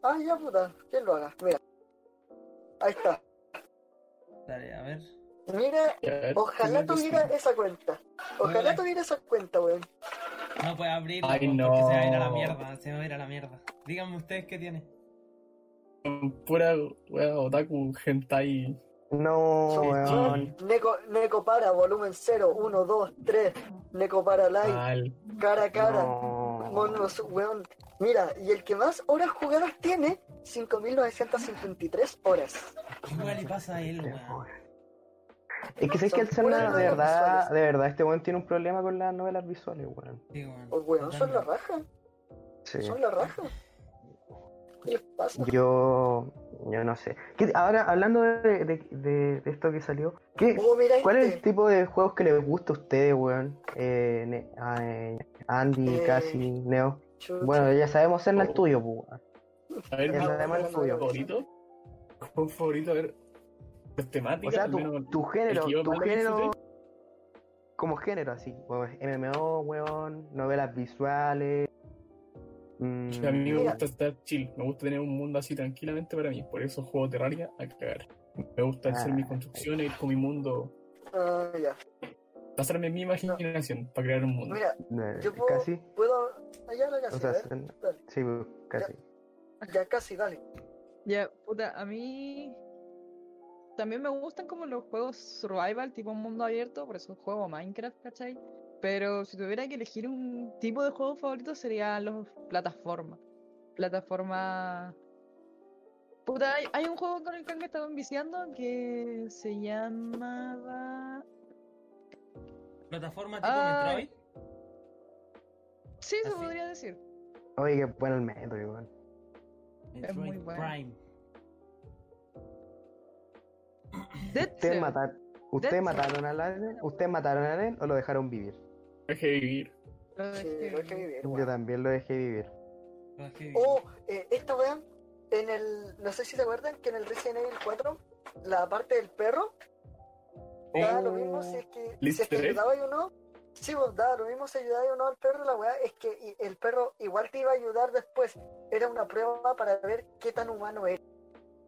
[SPEAKER 2] Ah, ya puta, ¿quién lo haga? Mira. Ahí está.
[SPEAKER 1] Dale, a ver.
[SPEAKER 2] Mira,
[SPEAKER 3] A ver,
[SPEAKER 2] ojalá
[SPEAKER 3] ¿qué me
[SPEAKER 2] tuviera esa cuenta. Ojalá tuviera esa cuenta, weón.
[SPEAKER 1] No puede abrirlo
[SPEAKER 3] Ay, no.
[SPEAKER 1] porque se va a ir a la mierda. Se va a ir a la mierda. Díganme ustedes qué tiene.
[SPEAKER 3] Pura wea otaku, hentai.
[SPEAKER 4] No, weón.
[SPEAKER 2] Neko, Neko para, volumen 0, 1, 2, 3. Neko para live,
[SPEAKER 3] Mal.
[SPEAKER 2] cara a cara.
[SPEAKER 4] No.
[SPEAKER 2] Monos, weón. Mira, y el que más horas jugadas tiene, 5.953 horas.
[SPEAKER 1] ¿Qué le pasa a él, weón?
[SPEAKER 4] Es que sé que el Cerna, de verdad,
[SPEAKER 2] visuales.
[SPEAKER 4] de verdad, este weón tiene un problema con las novelas visuales, weón.
[SPEAKER 1] Sí, weón.
[SPEAKER 2] Oh, weón, son la raja.
[SPEAKER 4] Sí.
[SPEAKER 2] Son la raja. ¿Qué les pasa?
[SPEAKER 4] Yo, yo no sé. ¿Qué- ahora, hablando de, de, de- de esto que salió, ¿qué,
[SPEAKER 2] Oh,
[SPEAKER 4] ¿cuál es el
[SPEAKER 2] este.
[SPEAKER 4] tipo de juegos que les gusta a ustedes, weón? Eh, Ne- eh, Andy,
[SPEAKER 2] Eh,
[SPEAKER 4] Casi, Neo.
[SPEAKER 2] Chucha.
[SPEAKER 4] Bueno, ya sabemos Cerna el tuyo, pues, weón.
[SPEAKER 3] A ver,
[SPEAKER 4] Ya
[SPEAKER 3] mi
[SPEAKER 4] sabemos el tuyo.
[SPEAKER 3] favorito. Juego favorito, a ver. Pues temática,
[SPEAKER 4] O sea, tu,
[SPEAKER 3] menos
[SPEAKER 4] tu género, tu género, como género, así, MMO, weón, novelas visuales. Mm,
[SPEAKER 3] A mí me
[SPEAKER 2] Mira.
[SPEAKER 3] gusta estar chill, me gusta tener un mundo así tranquilamente para mí, por eso juego Terraria a cagar. Me gusta hacer
[SPEAKER 4] Ah.
[SPEAKER 3] mis construcciones, ir con mi mundo,
[SPEAKER 2] Ah, ya.
[SPEAKER 3] pasarme mi imaginación para crear un mundo.
[SPEAKER 2] Mira,
[SPEAKER 4] eh,
[SPEAKER 2] yo puedo.
[SPEAKER 4] casi,
[SPEAKER 2] puedo allá la casi,
[SPEAKER 4] o sea,
[SPEAKER 2] dale.
[SPEAKER 4] sí, pues, casi.
[SPEAKER 2] Ya casi, dale.
[SPEAKER 5] Ya, puta, a mí también me gustan como los juegos survival, tipo mundo abierto, por eso juego Minecraft, ¿cachai? Pero si tuviera que elegir un tipo de juego favorito serían los plataformas. Plataforma... Puta, hay, hay un juego con el que me estaba enviciando que se llamaba...
[SPEAKER 1] ¿Plataforma tipo
[SPEAKER 5] Ay.
[SPEAKER 1] Metroid?
[SPEAKER 5] Sí, se podría decir.
[SPEAKER 4] Oye, qué bueno el metro, weón.
[SPEAKER 5] Es muy
[SPEAKER 1] Metroid
[SPEAKER 5] bueno.
[SPEAKER 1] Prime.
[SPEAKER 5] Dead
[SPEAKER 4] ¿Ustedes
[SPEAKER 5] Cell.
[SPEAKER 4] matar, ¿ustedes
[SPEAKER 5] Dead
[SPEAKER 4] mataron a Allen? ¿Ustedes mataron a Allen o lo dejaron vivir?
[SPEAKER 3] Vivir.
[SPEAKER 5] Lo
[SPEAKER 2] Sí,
[SPEAKER 5] dejé
[SPEAKER 2] lo
[SPEAKER 5] vivir.
[SPEAKER 4] Yo también lo dejé vivir.
[SPEAKER 1] Lo dejé vivir.
[SPEAKER 2] Oh, eh, esta weón, en el. No sé si se acuerdan que en el Resident Evil 4, la parte del perro, daba lo mismo si es que, si es que
[SPEAKER 3] ¿eh?
[SPEAKER 2] ayudaba o no. Sí, vos daba lo mismo si ayudaba o no al perro, la weá es que y- el perro igual te iba a ayudar después. Era una prueba para ver qué tan humano era.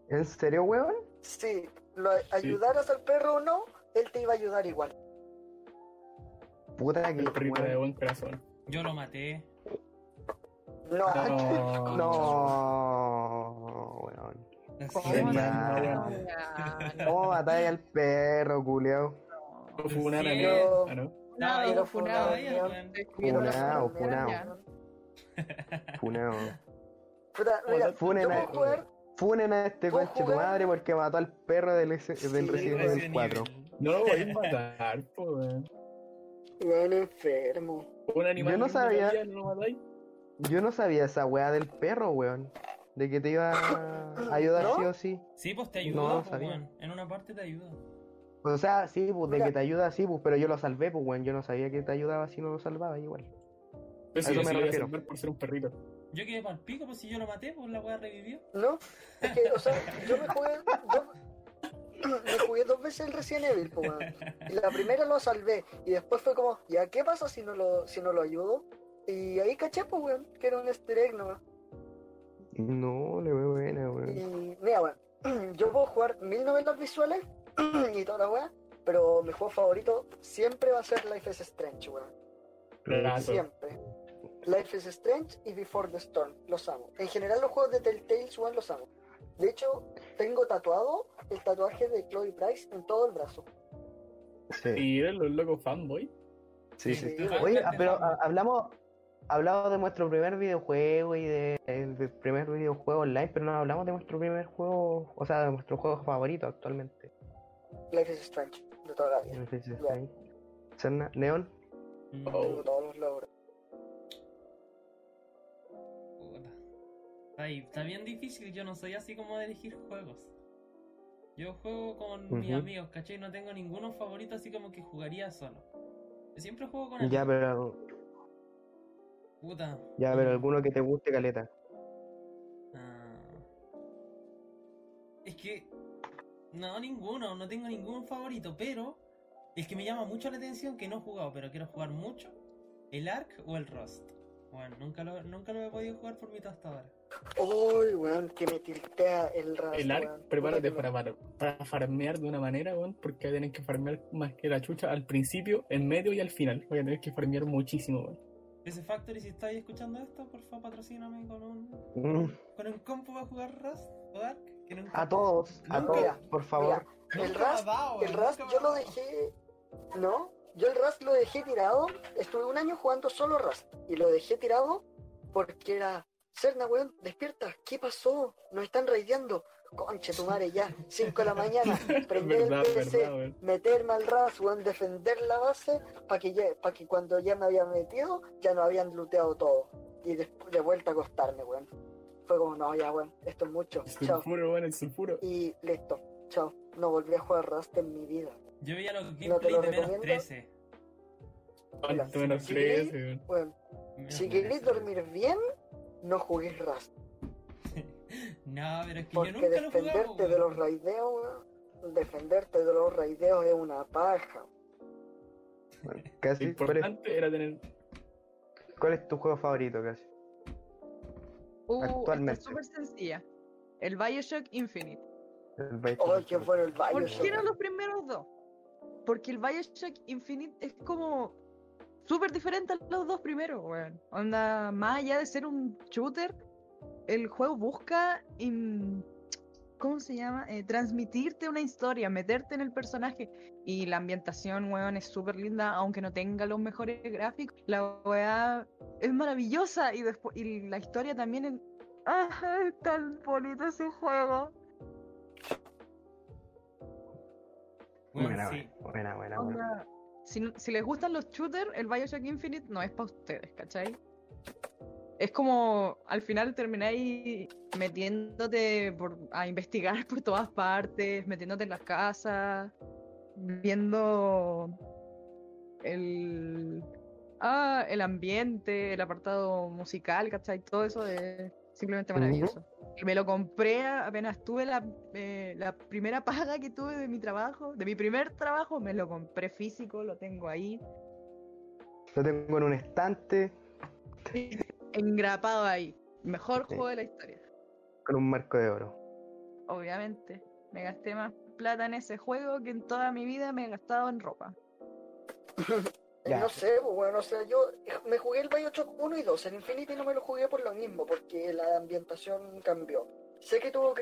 [SPEAKER 4] ¿En serio, weón?
[SPEAKER 2] Si lo ayudaras al perro o no, él te iba a ayudar igual.
[SPEAKER 4] Puta que
[SPEAKER 3] El perrito de buen corazón.
[SPEAKER 1] Yo lo maté.
[SPEAKER 2] No,
[SPEAKER 3] No.
[SPEAKER 4] No, weón.
[SPEAKER 5] ¿Cómo no?
[SPEAKER 3] weón.
[SPEAKER 5] Ya,
[SPEAKER 4] ¿Cómo matáis al perro, culiao?
[SPEAKER 5] no.
[SPEAKER 3] Ah, ¿no?
[SPEAKER 1] Ahí,
[SPEAKER 5] Funado, funado.
[SPEAKER 2] funado. Puta, mira,
[SPEAKER 4] Funen a, funen este
[SPEAKER 2] ¿Puedo
[SPEAKER 4] conche tu madre porque mató al perro del, del Resident Evil
[SPEAKER 1] Resident
[SPEAKER 4] 4.
[SPEAKER 1] Evil.
[SPEAKER 3] No lo voy a matar, po, weón.
[SPEAKER 2] Bien enfermo.
[SPEAKER 3] Un animal
[SPEAKER 4] Yo no sabía. Yo no sabía esa weá del perro, weón. De que te iba a [coughs] ayudar
[SPEAKER 2] ¿No?
[SPEAKER 4] sí o sí.
[SPEAKER 1] Sí, pues te
[SPEAKER 4] No,
[SPEAKER 1] ayuda,
[SPEAKER 4] no
[SPEAKER 1] pues, weón. En una parte te ayuda.
[SPEAKER 4] O sea, sí, pues de
[SPEAKER 2] Mira.
[SPEAKER 4] que te ayuda, sí, pues, pero yo lo salvé, pues, weón. Yo no sabía que te ayudaba si no lo salvaba igual.
[SPEAKER 3] Pues
[SPEAKER 4] A
[SPEAKER 3] sí,
[SPEAKER 4] eso
[SPEAKER 3] yo
[SPEAKER 4] me
[SPEAKER 3] sí lo
[SPEAKER 4] refiero.
[SPEAKER 3] por ser un perrito.
[SPEAKER 1] Yo quedé pa'l pico, pues si yo lo maté, pues la weá revivió.
[SPEAKER 2] ¿No? Es que, o sea, yo me jugué [coughs] me jugué dos veces el Resident Evil, po, weón. Y la primera lo salvé. Y después fue como, ¿ya qué pasa si no lo, si no lo ayudo? Y ahí caché, pues, weón, que era un easter egg nomás.
[SPEAKER 4] No, le veo buena, weón.
[SPEAKER 2] Y mira, weón, [clears throat] yo puedo jugar mil novelas visuales [clears throat] y toda la weá, pero mi juego favorito siempre va a ser Life is Strange, weón. Siempre. Life is Strange y Before the Storm, los amo. En general los juegos de Telltale One los amo. De hecho, tengo tatuado el tatuaje de Chloe Price en todo el brazo.
[SPEAKER 4] Sí,
[SPEAKER 3] Y eres los locos fanboy.
[SPEAKER 4] sí,
[SPEAKER 2] sí.
[SPEAKER 4] sí. Oye, ah, pero ah, hablamos, hablado de nuestro primer videojuego y de, el de primer videojuego online, pero no hablamos de nuestro primer juego, o sea, de nuestro juego favorito actualmente.
[SPEAKER 2] Life is Strange, de toda la vida.
[SPEAKER 4] Si está ahí. Serna, Neon,
[SPEAKER 1] Mm,
[SPEAKER 3] Oh.
[SPEAKER 2] Tengo todos los logros.
[SPEAKER 1] Ahí, está bien difícil, yo no soy así como de elegir juegos. Yo juego con mis amigos, ¿cachai? No tengo ninguno favorito así como que jugaría solo. Yo siempre juego con
[SPEAKER 4] ya,
[SPEAKER 1] amigos.
[SPEAKER 4] pero,
[SPEAKER 1] Puta.
[SPEAKER 4] ya, pero
[SPEAKER 1] mm,
[SPEAKER 4] alguno que te guste, caleta.
[SPEAKER 1] ah. Es que. No, ninguno, no tengo ningún favorito, pero. El que me llama mucho la atención, que no he jugado, pero quiero jugar mucho, el Ark o el Rust. Bueno, nunca lo, nunca lo he podido jugar por mitad hasta ahora.
[SPEAKER 2] Uy, weón, que me tiltea el Rust,
[SPEAKER 3] El. ARC, prepárate para, para, para farmear de una manera, weón, porque tener que farmear más que la chucha al principio, en medio y al final. Voy a tener que farmear muchísimo, weón.
[SPEAKER 1] Ese Factory, si estáis escuchando esto, por favor patrocíname con un,
[SPEAKER 4] Mm,
[SPEAKER 1] con un compu para jugar Rust o Ark. Que nunca-
[SPEAKER 4] A todos, a todos, por favor.
[SPEAKER 2] Mira, el Rust, el Rust yo lo dejé. No, yo el Rust lo dejé tirado. Estuve un año jugando solo Rust. Y lo dejé tirado porque era. Serna, weón, despierta. ¿Qué pasó? Nos están raideando. Conche tu madre, ya. 5 de la mañana. [laughs] Prender
[SPEAKER 3] verdad,
[SPEAKER 2] el PC.
[SPEAKER 3] verdad,
[SPEAKER 2] meterme al Rust, weón, defender la base. Para que, ya- pa' que cuando ya me había metido, ya no habían looteado todo. Y después de vuelta a acostarme, weón. Fue como, no, ya, weón, esto es mucho.
[SPEAKER 3] El
[SPEAKER 2] Chao.
[SPEAKER 3] sulfuro, weón, el sulfuro.
[SPEAKER 2] Y listo. Chao. No volví a jugar Rust en mi vida.
[SPEAKER 1] Yo veía los
[SPEAKER 2] No te
[SPEAKER 1] gameplays
[SPEAKER 2] lo
[SPEAKER 1] de menos
[SPEAKER 2] recomiendo.
[SPEAKER 1] 13.
[SPEAKER 3] Cuánto menos
[SPEAKER 2] si
[SPEAKER 3] crece,
[SPEAKER 2] queréis-
[SPEAKER 3] weón.
[SPEAKER 2] Bueno,
[SPEAKER 1] Menos
[SPEAKER 2] si
[SPEAKER 1] 13.
[SPEAKER 2] queréis dormir bien, no juguéis Rust. [laughs]
[SPEAKER 1] No, pero es que yo
[SPEAKER 2] Porque
[SPEAKER 1] nunca lo he jugado.
[SPEAKER 2] defenderte de
[SPEAKER 1] weón.
[SPEAKER 2] los raideos, defenderte de los raideos es una paja. [laughs]
[SPEAKER 3] Lo
[SPEAKER 4] Casi, ¿cuál es,
[SPEAKER 3] importante era tener.
[SPEAKER 4] cuál es tu juego favorito, Casi?
[SPEAKER 5] Uh, esta
[SPEAKER 4] Actualmente.
[SPEAKER 5] es súper sencilla. El Bioshock Infinite.
[SPEAKER 4] El Bioshock
[SPEAKER 2] ¡Ay, qué bueno el
[SPEAKER 5] ¿Por
[SPEAKER 2] Bioshock!
[SPEAKER 5] qué no los primeros dos? Porque el Bioshock Infinite es como súper diferente a los dos primeros, weón. Onda, más allá de ser un shooter, el juego busca, in- ¿cómo se llama? Eh, transmitirte una historia, meterte en el personaje. Y la ambientación, weón, es súper linda, aunque no tenga los mejores gráficos. La weá es maravillosa y, después, y la historia también es... ¡Ah, es tan bonito ese juego!
[SPEAKER 4] Buena,
[SPEAKER 1] sí.
[SPEAKER 4] buena, buena, buena.
[SPEAKER 5] Onda, si, les gustan los shooters, el Bioshock Infinite no es para ustedes, ¿cachai? Es como al final termináis metiéndote a investigar [laughs] por todas partes, metiéndote en las casas, viendo el, ah, el ambiente, el apartado musical, ¿cachai? Todo eso es simplemente maravilloso. Y me lo compré apenas tuve la, eh, la primera [laughs] paga que tuve de mi trabajo, de mi primer trabajo, me lo compré físico, lo tengo ahí,
[SPEAKER 4] Lo tengo en un estante [laughs]
[SPEAKER 5] engrapado ahí. Mejor
[SPEAKER 4] Sí.
[SPEAKER 5] juego de la historia.
[SPEAKER 4] con un marco de oro.
[SPEAKER 5] Obviamente, me gasté más plata en ese juego que en toda mi vida me he gastado en ropa. [laughs]
[SPEAKER 4] Ya.
[SPEAKER 2] No sé, pues, bueno, o sea, yo me jugué el Bioshock 1 y 2, el Infinity no me lo jugué por lo mismo, porque la ambientación cambió. Sé que tuvo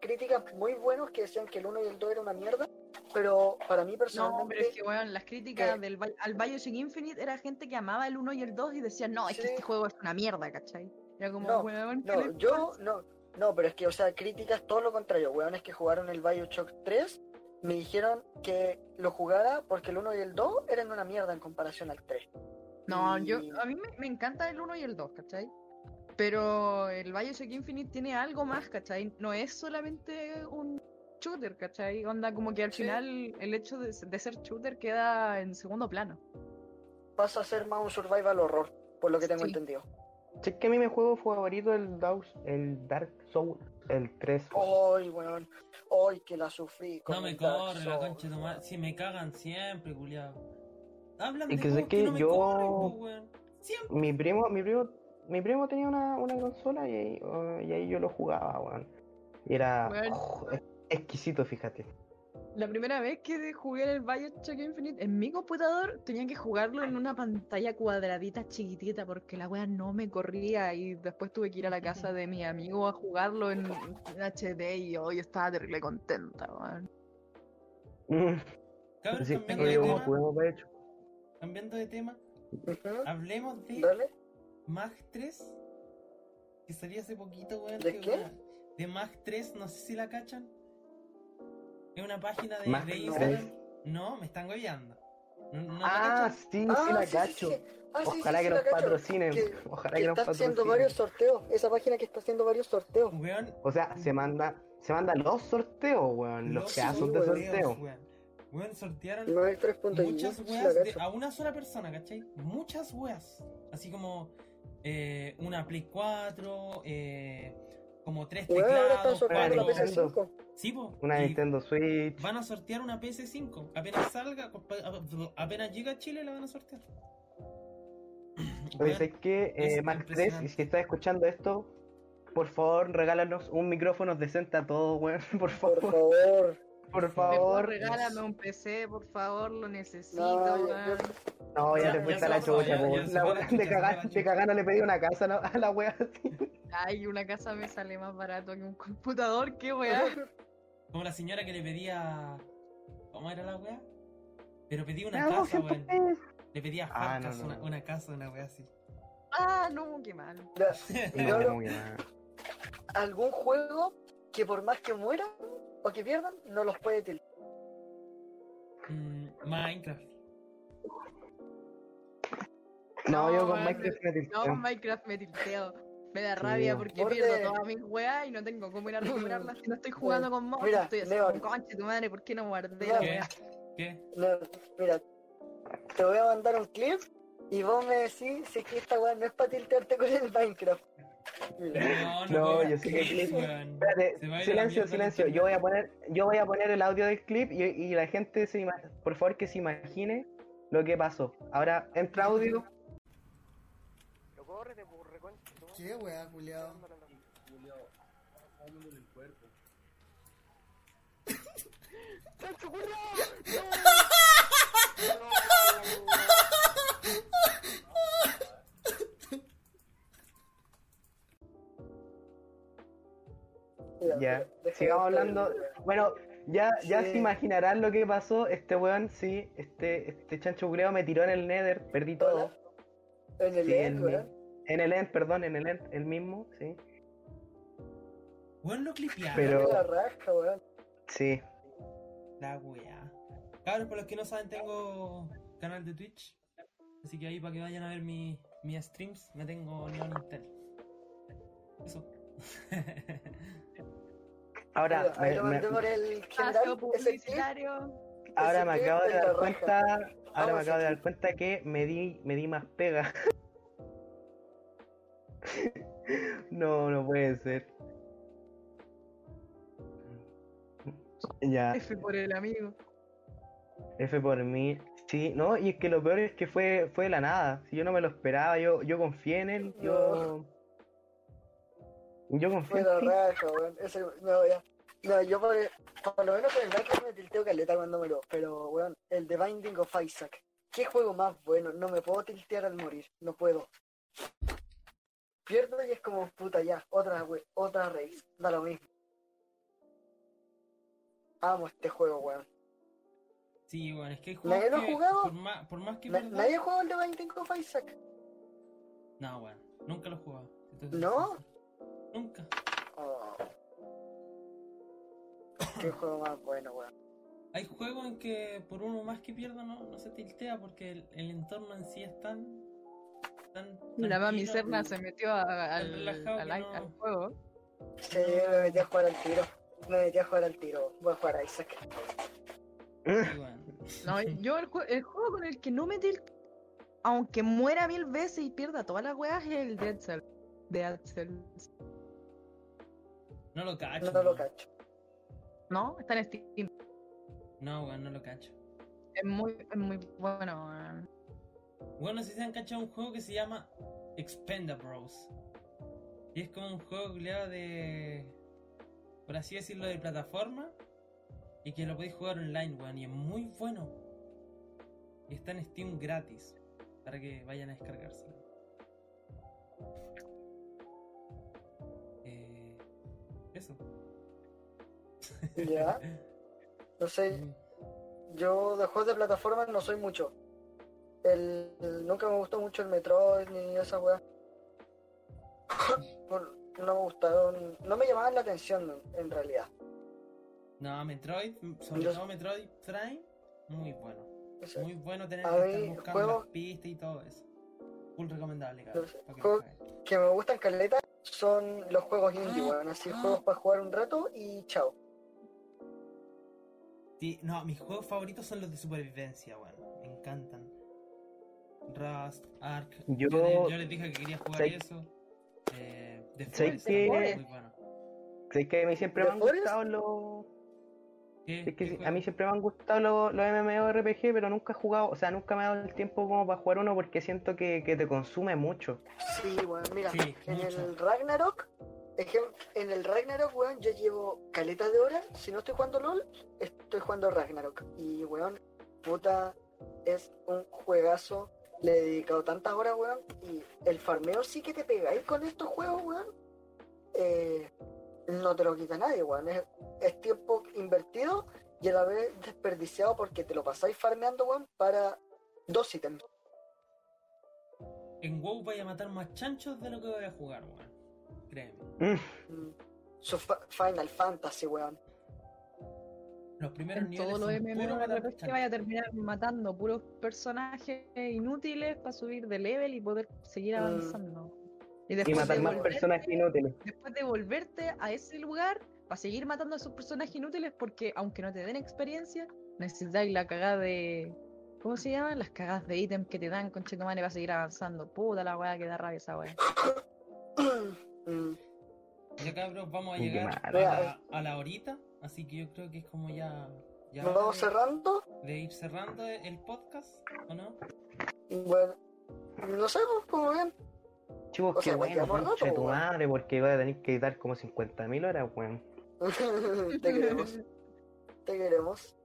[SPEAKER 2] críticas muy buenas que decían que el 1 y el 2 era una mierda, pero para mí
[SPEAKER 5] No,
[SPEAKER 2] personalmente...
[SPEAKER 5] pero es que, weón, las críticas
[SPEAKER 2] ¿Qué?
[SPEAKER 5] del, al Bioshock Infinite era gente que amaba el 1 y el 2 y decía, no, es que
[SPEAKER 2] Sí.
[SPEAKER 5] este juego es una mierda, ¿cachai? Era como,
[SPEAKER 2] No,
[SPEAKER 5] weón, ¿qué
[SPEAKER 2] No, yo no, no, pero es que, o sea, críticas todo lo contrario, weones que jugaron el Bioshock 3 me dijeron que lo jugara porque el 1 y el 2 eran una mierda en comparación al 3.
[SPEAKER 5] No, yo, a mí me, me encanta el 1 y el 2, ¿cachai? Pero el Bioshock Infinite tiene algo más, ¿cachai? No es solamente un shooter, ¿cachai? Onda como que al
[SPEAKER 2] Sí.
[SPEAKER 5] final el hecho de, de ser shooter queda en segundo plano.
[SPEAKER 2] Pasa a ser más un survival horror, por lo que tengo
[SPEAKER 5] Sí.
[SPEAKER 2] entendido.
[SPEAKER 4] Si es que a mí mi juego favorito es el, Daus- el Dark Soul, el 3.
[SPEAKER 2] Ay, weón. Ay, que la sufrí. con
[SPEAKER 1] No me corre la concha de tu madre. Si me cagan siempre, culiado. Hablan
[SPEAKER 4] Es
[SPEAKER 1] de
[SPEAKER 4] que sé que
[SPEAKER 1] no me
[SPEAKER 4] yo-
[SPEAKER 1] corren, po, weón. Siempre.
[SPEAKER 4] Mi primo, mi primo, mi primo tenía una, una consola y, ahí- oh, y ahí yo lo jugaba, weón. Y era oh, ex- exquisito, fíjate.
[SPEAKER 5] La primera vez que jugué en el Bioshock Infinite en mi computador tenía que jugarlo en una pantalla cuadradita chiquitita porque la wea no me corría y después tuve que ir a la casa de mi amigo a jugarlo en HD y hoy estaba terrible contenta, weón. [laughs]
[SPEAKER 1] Cabros,
[SPEAKER 4] sí,
[SPEAKER 1] cambiando de
[SPEAKER 4] ¿cómo
[SPEAKER 1] tema.
[SPEAKER 4] juguemos, de hecho?
[SPEAKER 1] Cambiando de tema. Hablemos de
[SPEAKER 2] Dale.
[SPEAKER 1] Mag 3. Que salió hace poquito, weón.
[SPEAKER 2] ¿De
[SPEAKER 1] que
[SPEAKER 2] qué?
[SPEAKER 1] una- De Mag 3, no sé si la cachan. Es una página de, de
[SPEAKER 4] 3.
[SPEAKER 1] Instagram. No, me están goleando. ¿No, no la
[SPEAKER 4] Ah, sí,
[SPEAKER 2] Ah,
[SPEAKER 4] sí la
[SPEAKER 2] sí,
[SPEAKER 4] cacho.
[SPEAKER 2] sí. Ah,
[SPEAKER 4] Ojalá
[SPEAKER 2] sí,
[SPEAKER 4] que
[SPEAKER 2] sí,
[SPEAKER 4] nos patrocinen.
[SPEAKER 2] Que-
[SPEAKER 4] Ojalá
[SPEAKER 2] que
[SPEAKER 4] que nos
[SPEAKER 2] está haciendo varios sorteos. Esa página que está haciendo varios sorteos.
[SPEAKER 1] Weón,
[SPEAKER 4] O sea, se manda, se mandan los sorteos, weón. Los
[SPEAKER 1] los
[SPEAKER 4] pedazos de
[SPEAKER 2] weón.
[SPEAKER 4] sorteo.
[SPEAKER 1] weón. Weón, sortearon
[SPEAKER 2] No hay 3.1.
[SPEAKER 1] muchas weas de- a una sola persona, ¿cachai? Muchas weas. Así como eh, una Play 4, eh, como tres
[SPEAKER 2] Weón, ahora están
[SPEAKER 1] teclados,
[SPEAKER 2] sorteando la
[SPEAKER 1] cuatro-
[SPEAKER 4] Nintendo.
[SPEAKER 2] PS5.
[SPEAKER 1] Sí, po.
[SPEAKER 4] Una
[SPEAKER 1] y
[SPEAKER 4] Nintendo Switch.
[SPEAKER 1] Van a sortear una PS5. Apenas salga, apenas llega a Chile, la van a sortear.
[SPEAKER 4] Oye,
[SPEAKER 1] Weón,
[SPEAKER 4] ¿sabes qué?
[SPEAKER 1] es
[SPEAKER 4] Eh, Max 3,
[SPEAKER 1] impresionante.
[SPEAKER 4] y si estás escuchando esto, por favor, regálanos un micrófono decente a todos, weón. [laughs] Por
[SPEAKER 2] Por
[SPEAKER 4] favor,
[SPEAKER 2] favor.
[SPEAKER 4] Por
[SPEAKER 5] Mejor
[SPEAKER 4] favor.
[SPEAKER 5] regálame un PC, por favor, lo necesito,
[SPEAKER 2] No,
[SPEAKER 5] weón.
[SPEAKER 2] yo-
[SPEAKER 4] No, ya
[SPEAKER 1] Ya-
[SPEAKER 4] te
[SPEAKER 1] ya
[SPEAKER 4] fuiste a la chucha,
[SPEAKER 1] ya- ya
[SPEAKER 4] cagar no le pedí una casa ¿no? a la wea así.
[SPEAKER 5] Ay, una casa me sale más barato que un computador, qué weá.
[SPEAKER 1] Como la señora que le pedía. ¿Cómo era la wea? Pero pedía una
[SPEAKER 4] hago
[SPEAKER 1] casa,
[SPEAKER 4] 200
[SPEAKER 1] weón. Le pedía
[SPEAKER 4] Ah,
[SPEAKER 1] Farcas,
[SPEAKER 4] no, no,
[SPEAKER 1] una, una casa, una wea así.
[SPEAKER 5] Ah, no, qué mal.
[SPEAKER 2] Ya,
[SPEAKER 4] Sí,
[SPEAKER 2] Yo lo-
[SPEAKER 4] como que nada.
[SPEAKER 2] algún juego que por más que mueran o que pierdan, no los puede tiltar.
[SPEAKER 1] Mm, Minecraft.
[SPEAKER 4] No, yo con
[SPEAKER 5] weón,
[SPEAKER 4] Minecraft me
[SPEAKER 5] No,
[SPEAKER 4] tilteo.
[SPEAKER 5] con Minecraft me tilteo. Me da rabia porque
[SPEAKER 2] Borde-
[SPEAKER 5] pierdo todas mis weas y no tengo cómo ir a recuperarlas si no estoy [laughs] jugando con mods.
[SPEAKER 2] Mira,
[SPEAKER 5] estoy así conche tu madre, ¿por qué no guardé la
[SPEAKER 1] ¿Qué?
[SPEAKER 5] wea?
[SPEAKER 1] ¿Qué?
[SPEAKER 2] No, mira, te voy a mandar un clip y vos me decís si es que esta weá no es para tiltearte con el Minecraft.
[SPEAKER 1] No, no,
[SPEAKER 4] No, yo sé que
[SPEAKER 1] clips,
[SPEAKER 4] clip-
[SPEAKER 1] weón.
[SPEAKER 4] Espérate, silencio, silencio.
[SPEAKER 1] el
[SPEAKER 4] Yo voy a poner, yo voy a poner el audio del clip y, y la gente se por favor que se imagine lo que pasó. Ahora entra audio.
[SPEAKER 7] ¿Qué weá, culiao?
[SPEAKER 2] Mira,
[SPEAKER 4] Ya,
[SPEAKER 2] mira, deja
[SPEAKER 4] sigamos hablando. Bueno, ya, ya
[SPEAKER 2] Sí.
[SPEAKER 4] se imaginarán lo que pasó. Este weón, sí, este, este chancho culeo me tiró en el nether, perdí todo.
[SPEAKER 2] En el
[SPEAKER 4] Sí,
[SPEAKER 2] end,
[SPEAKER 4] el
[SPEAKER 2] weón.
[SPEAKER 4] En el end, perdón, en el end, el mismo, sí.
[SPEAKER 1] Weón lo clipearon.
[SPEAKER 4] Pero-
[SPEAKER 2] La raja, weón.
[SPEAKER 4] Sí.
[SPEAKER 1] La wea. Cabros, para los que no saben, tengo canal de Twitch. Así que ahí para que vayan a ver mi, mis streams, me tengo Neon Intel. Eso. [laughs]
[SPEAKER 4] Ahora, me-
[SPEAKER 2] lo
[SPEAKER 4] me-
[SPEAKER 2] mandé por el general,
[SPEAKER 5] publicitario.
[SPEAKER 4] ahora me acabo de dar cuenta, ahora me acabo de dar cuenta que me di, me di más pega. [laughs] No, no puede ser. Ya,
[SPEAKER 5] F por el amigo.
[SPEAKER 4] F por mí. Sí, no, y es que lo peor es que fue, fue de la nada. Si yo no me lo esperaba, yo, yo confié en él, yo. Yo
[SPEAKER 2] la
[SPEAKER 4] ti.
[SPEAKER 2] raja, weón. Ese, no, ya. No, yo por, por lo menos con el Minecraft me tilteo caleta cuando me lo. Pero, weón, el The Binding of Isaac. ¿Qué juego más bueno? No me puedo tiltear al morir. No puedo. Pierdo y es como, puta, ya. Otra, we- otra race. Da lo mismo. Amo este juego, weón.
[SPEAKER 1] Sí, bueno, es que hay
[SPEAKER 2] ¿Nadie
[SPEAKER 1] juegos
[SPEAKER 2] lo ha
[SPEAKER 1] que
[SPEAKER 2] jugado?
[SPEAKER 1] por más, por más que
[SPEAKER 2] Na- ¿Nadie jugó el The Binding of Isaac?
[SPEAKER 1] No, bueno, nunca lo he jugado. soy
[SPEAKER 2] ¿No?
[SPEAKER 1] Nunca.
[SPEAKER 2] Oh. Qué juego más bueno, weón.
[SPEAKER 1] Hay juegos en que por uno más que pierda no, no se tiltea porque el, el entorno en sí es tan. tan
[SPEAKER 5] La mami. Serna se metió a- al,
[SPEAKER 1] relajado
[SPEAKER 5] al,
[SPEAKER 1] que no-
[SPEAKER 5] al juego.
[SPEAKER 2] Sí, me metí a jugar al tiro. Me metí a jugar al tiro. Voy a jugar a Isaac.
[SPEAKER 1] Bueno.
[SPEAKER 5] No, yo el, el juego con el que no metí el... Aunque muera mil veces y pierda todas las weas es el Dead Cell. Dead Cells.
[SPEAKER 1] No lo cacho.
[SPEAKER 2] No lo
[SPEAKER 1] weón.
[SPEAKER 2] cacho.
[SPEAKER 5] ¿No? Está en Steam.
[SPEAKER 1] No, weón, no lo cacho.
[SPEAKER 5] Es muy, es muy bueno. weón.
[SPEAKER 1] Bueno, si se han cachado un juego que se llama Expendables. Y es como un juego de. Por así decirlo, de plataforma. Y que lo podéis jugar online, weón. Y es muy bueno. Y está en Steam gratis. Para que vayan a descargárselo. Eso.
[SPEAKER 2] Ya. [laughs] No sé, yo de juegos de plataformas no soy mucho. El, el- nunca me gustó mucho el Metroid ni esa weá. [laughs] No, me gustaron, no me llamaban la atención en realidad.
[SPEAKER 1] No, Metroid, sobre
[SPEAKER 2] Yo-
[SPEAKER 1] todo Metroid Prime, muy bueno. Muy bueno tener que estar buscando
[SPEAKER 2] juego-
[SPEAKER 1] las pistas y todo eso. Full recomendable, cabrón. Que
[SPEAKER 2] que me gustan caleta son los juegos indie,
[SPEAKER 1] Ah,
[SPEAKER 2] weón. Así
[SPEAKER 1] ah.
[SPEAKER 2] juegos para jugar un rato y chao.
[SPEAKER 1] Sí, no, mis juegos favoritos son los de supervivencia, weón. Me encantan. Rust, Ark.
[SPEAKER 4] Yo-
[SPEAKER 1] le- yo les dije que quería jugar
[SPEAKER 4] sé-
[SPEAKER 1] eso. Eh, The
[SPEAKER 4] sé
[SPEAKER 1] Forest,
[SPEAKER 4] que-
[SPEAKER 1] muy bueno.
[SPEAKER 4] Es que a mí siempre me
[SPEAKER 2] ¿The
[SPEAKER 4] han gustado los.
[SPEAKER 1] ¿Qué?
[SPEAKER 4] Es que a mí siempre me han gustado los, los MMORPG, pero nunca he jugado, o sea, nunca me he dado el tiempo como para jugar uno porque siento que, que te consume mucho.
[SPEAKER 2] Sí, weón, mira,
[SPEAKER 1] Sí,
[SPEAKER 2] en
[SPEAKER 1] mucho.
[SPEAKER 2] el Ragnarok, en el Ragnarok, weón, yo llevo caleta de horas. Si no estoy jugando LOL, estoy jugando Ragnarok. Y, weón, puta, es un juegazo. Le he dedicado tantas horas, weón. Y el farmeo sí que te pegáis con estos juegos, weón. Eh, no te lo quita nadie, weón. Es, es tiempo invertido y a la vez desperdiciado porque te lo pasáis farmeando, weón, para dos ítems.
[SPEAKER 1] En WoW voy a matar más chanchos de lo que voy a jugar, weón. Créeme.
[SPEAKER 4] Mm,
[SPEAKER 2] Mm. Su fa- Final Fantasy, weón.
[SPEAKER 1] Los primeros
[SPEAKER 5] En
[SPEAKER 1] niveles
[SPEAKER 5] todos los MMORPG
[SPEAKER 1] chanchos.
[SPEAKER 5] vaya a terminar matando puros personajes inútiles para subir de level y poder seguir
[SPEAKER 2] Mm.
[SPEAKER 5] avanzando. Y después
[SPEAKER 4] matar
[SPEAKER 5] de
[SPEAKER 4] más personajes inútiles.
[SPEAKER 5] después de volverte a ese lugar para seguir matando a esos personajes inútiles porque aunque no te den experiencia, necesitáis la cagada de... ¿Cómo se llaman? Las cagadas de ítems que te dan con Chetumane para seguir avanzando. Puta la weá que da rabia esa weá. [coughs]
[SPEAKER 1] Ya cabros, vamos a llegar a la, a la horita, así que yo creo que es como ya, ya
[SPEAKER 2] Nos vamos
[SPEAKER 1] de,
[SPEAKER 2] cerrando.
[SPEAKER 1] de ir cerrando el podcast, ¿o no?
[SPEAKER 2] Bueno, no sé, pues, como ven.
[SPEAKER 4] Chicos,
[SPEAKER 2] O
[SPEAKER 4] qué
[SPEAKER 2] sea,
[SPEAKER 4] bueno, conche
[SPEAKER 2] rato,
[SPEAKER 4] tu madre, porque voy a tener que editar como 50.000 horas, weón. [laughs]
[SPEAKER 2] te queremos. Te queremos.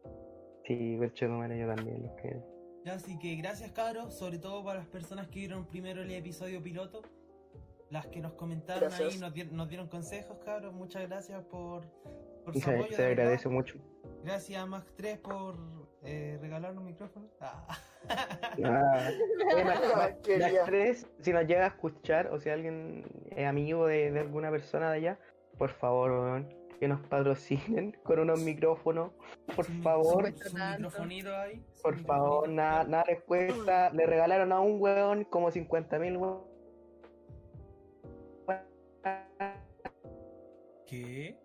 [SPEAKER 4] Sí, conche tu madre, yo también los quiero.
[SPEAKER 1] Ya, así que gracias cabros, sobre todo para las personas que vieron primero el episodio piloto, las que nos comentaron
[SPEAKER 2] Gracias.
[SPEAKER 1] ahí, nos dieron, nos dieron consejos cabros, muchas gracias por, por su
[SPEAKER 4] se,
[SPEAKER 1] apoyo.
[SPEAKER 4] se
[SPEAKER 1] de verdad.
[SPEAKER 4] agradece mucho.
[SPEAKER 1] Gracias a Max 3 por eh, regalarnos micrófonos. Ah. [laughs]
[SPEAKER 4] Ah. [laughs] Max 3, si nos llega a escuchar o si alguien es amigo de, de alguna persona de allá, por favor, weón, que nos patrocinen con unos micrófonos, por favor,
[SPEAKER 1] microfonito ahí.
[SPEAKER 4] por favor, nada, nada les cuesta. Le regalaron a un weón como 50 mil weón.
[SPEAKER 1] ¿Qué?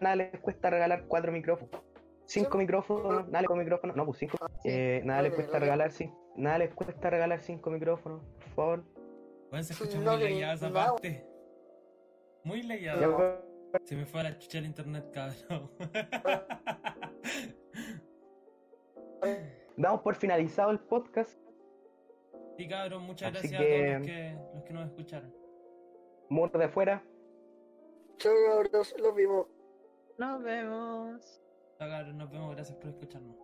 [SPEAKER 4] Nada les cuesta regalar cuatro micrófonos. Cinco micrófonos, nada cuesta micrófonos, no, pues cinco. Eh, nada les cuesta regalar cin- nada les cuesta regalar cinco micrófonos, por favor.
[SPEAKER 1] Bueno, se escucha muy
[SPEAKER 2] le-
[SPEAKER 1] leyada esa parte. Muy
[SPEAKER 4] Ya,
[SPEAKER 1] leyada.
[SPEAKER 4] weón.
[SPEAKER 1] Se me fue a la chucha el internet, cabrón. [laughs]
[SPEAKER 4] Damos por finalizado el podcast.
[SPEAKER 1] Sí, cabrón, muchas
[SPEAKER 4] Así
[SPEAKER 1] gracias a todos los que, los que nos escucharon.
[SPEAKER 4] Muro de fuera.
[SPEAKER 2] Chao, cabros, los vimos.
[SPEAKER 5] Nos vemos.
[SPEAKER 1] Nos vemos, gracias por escucharnos.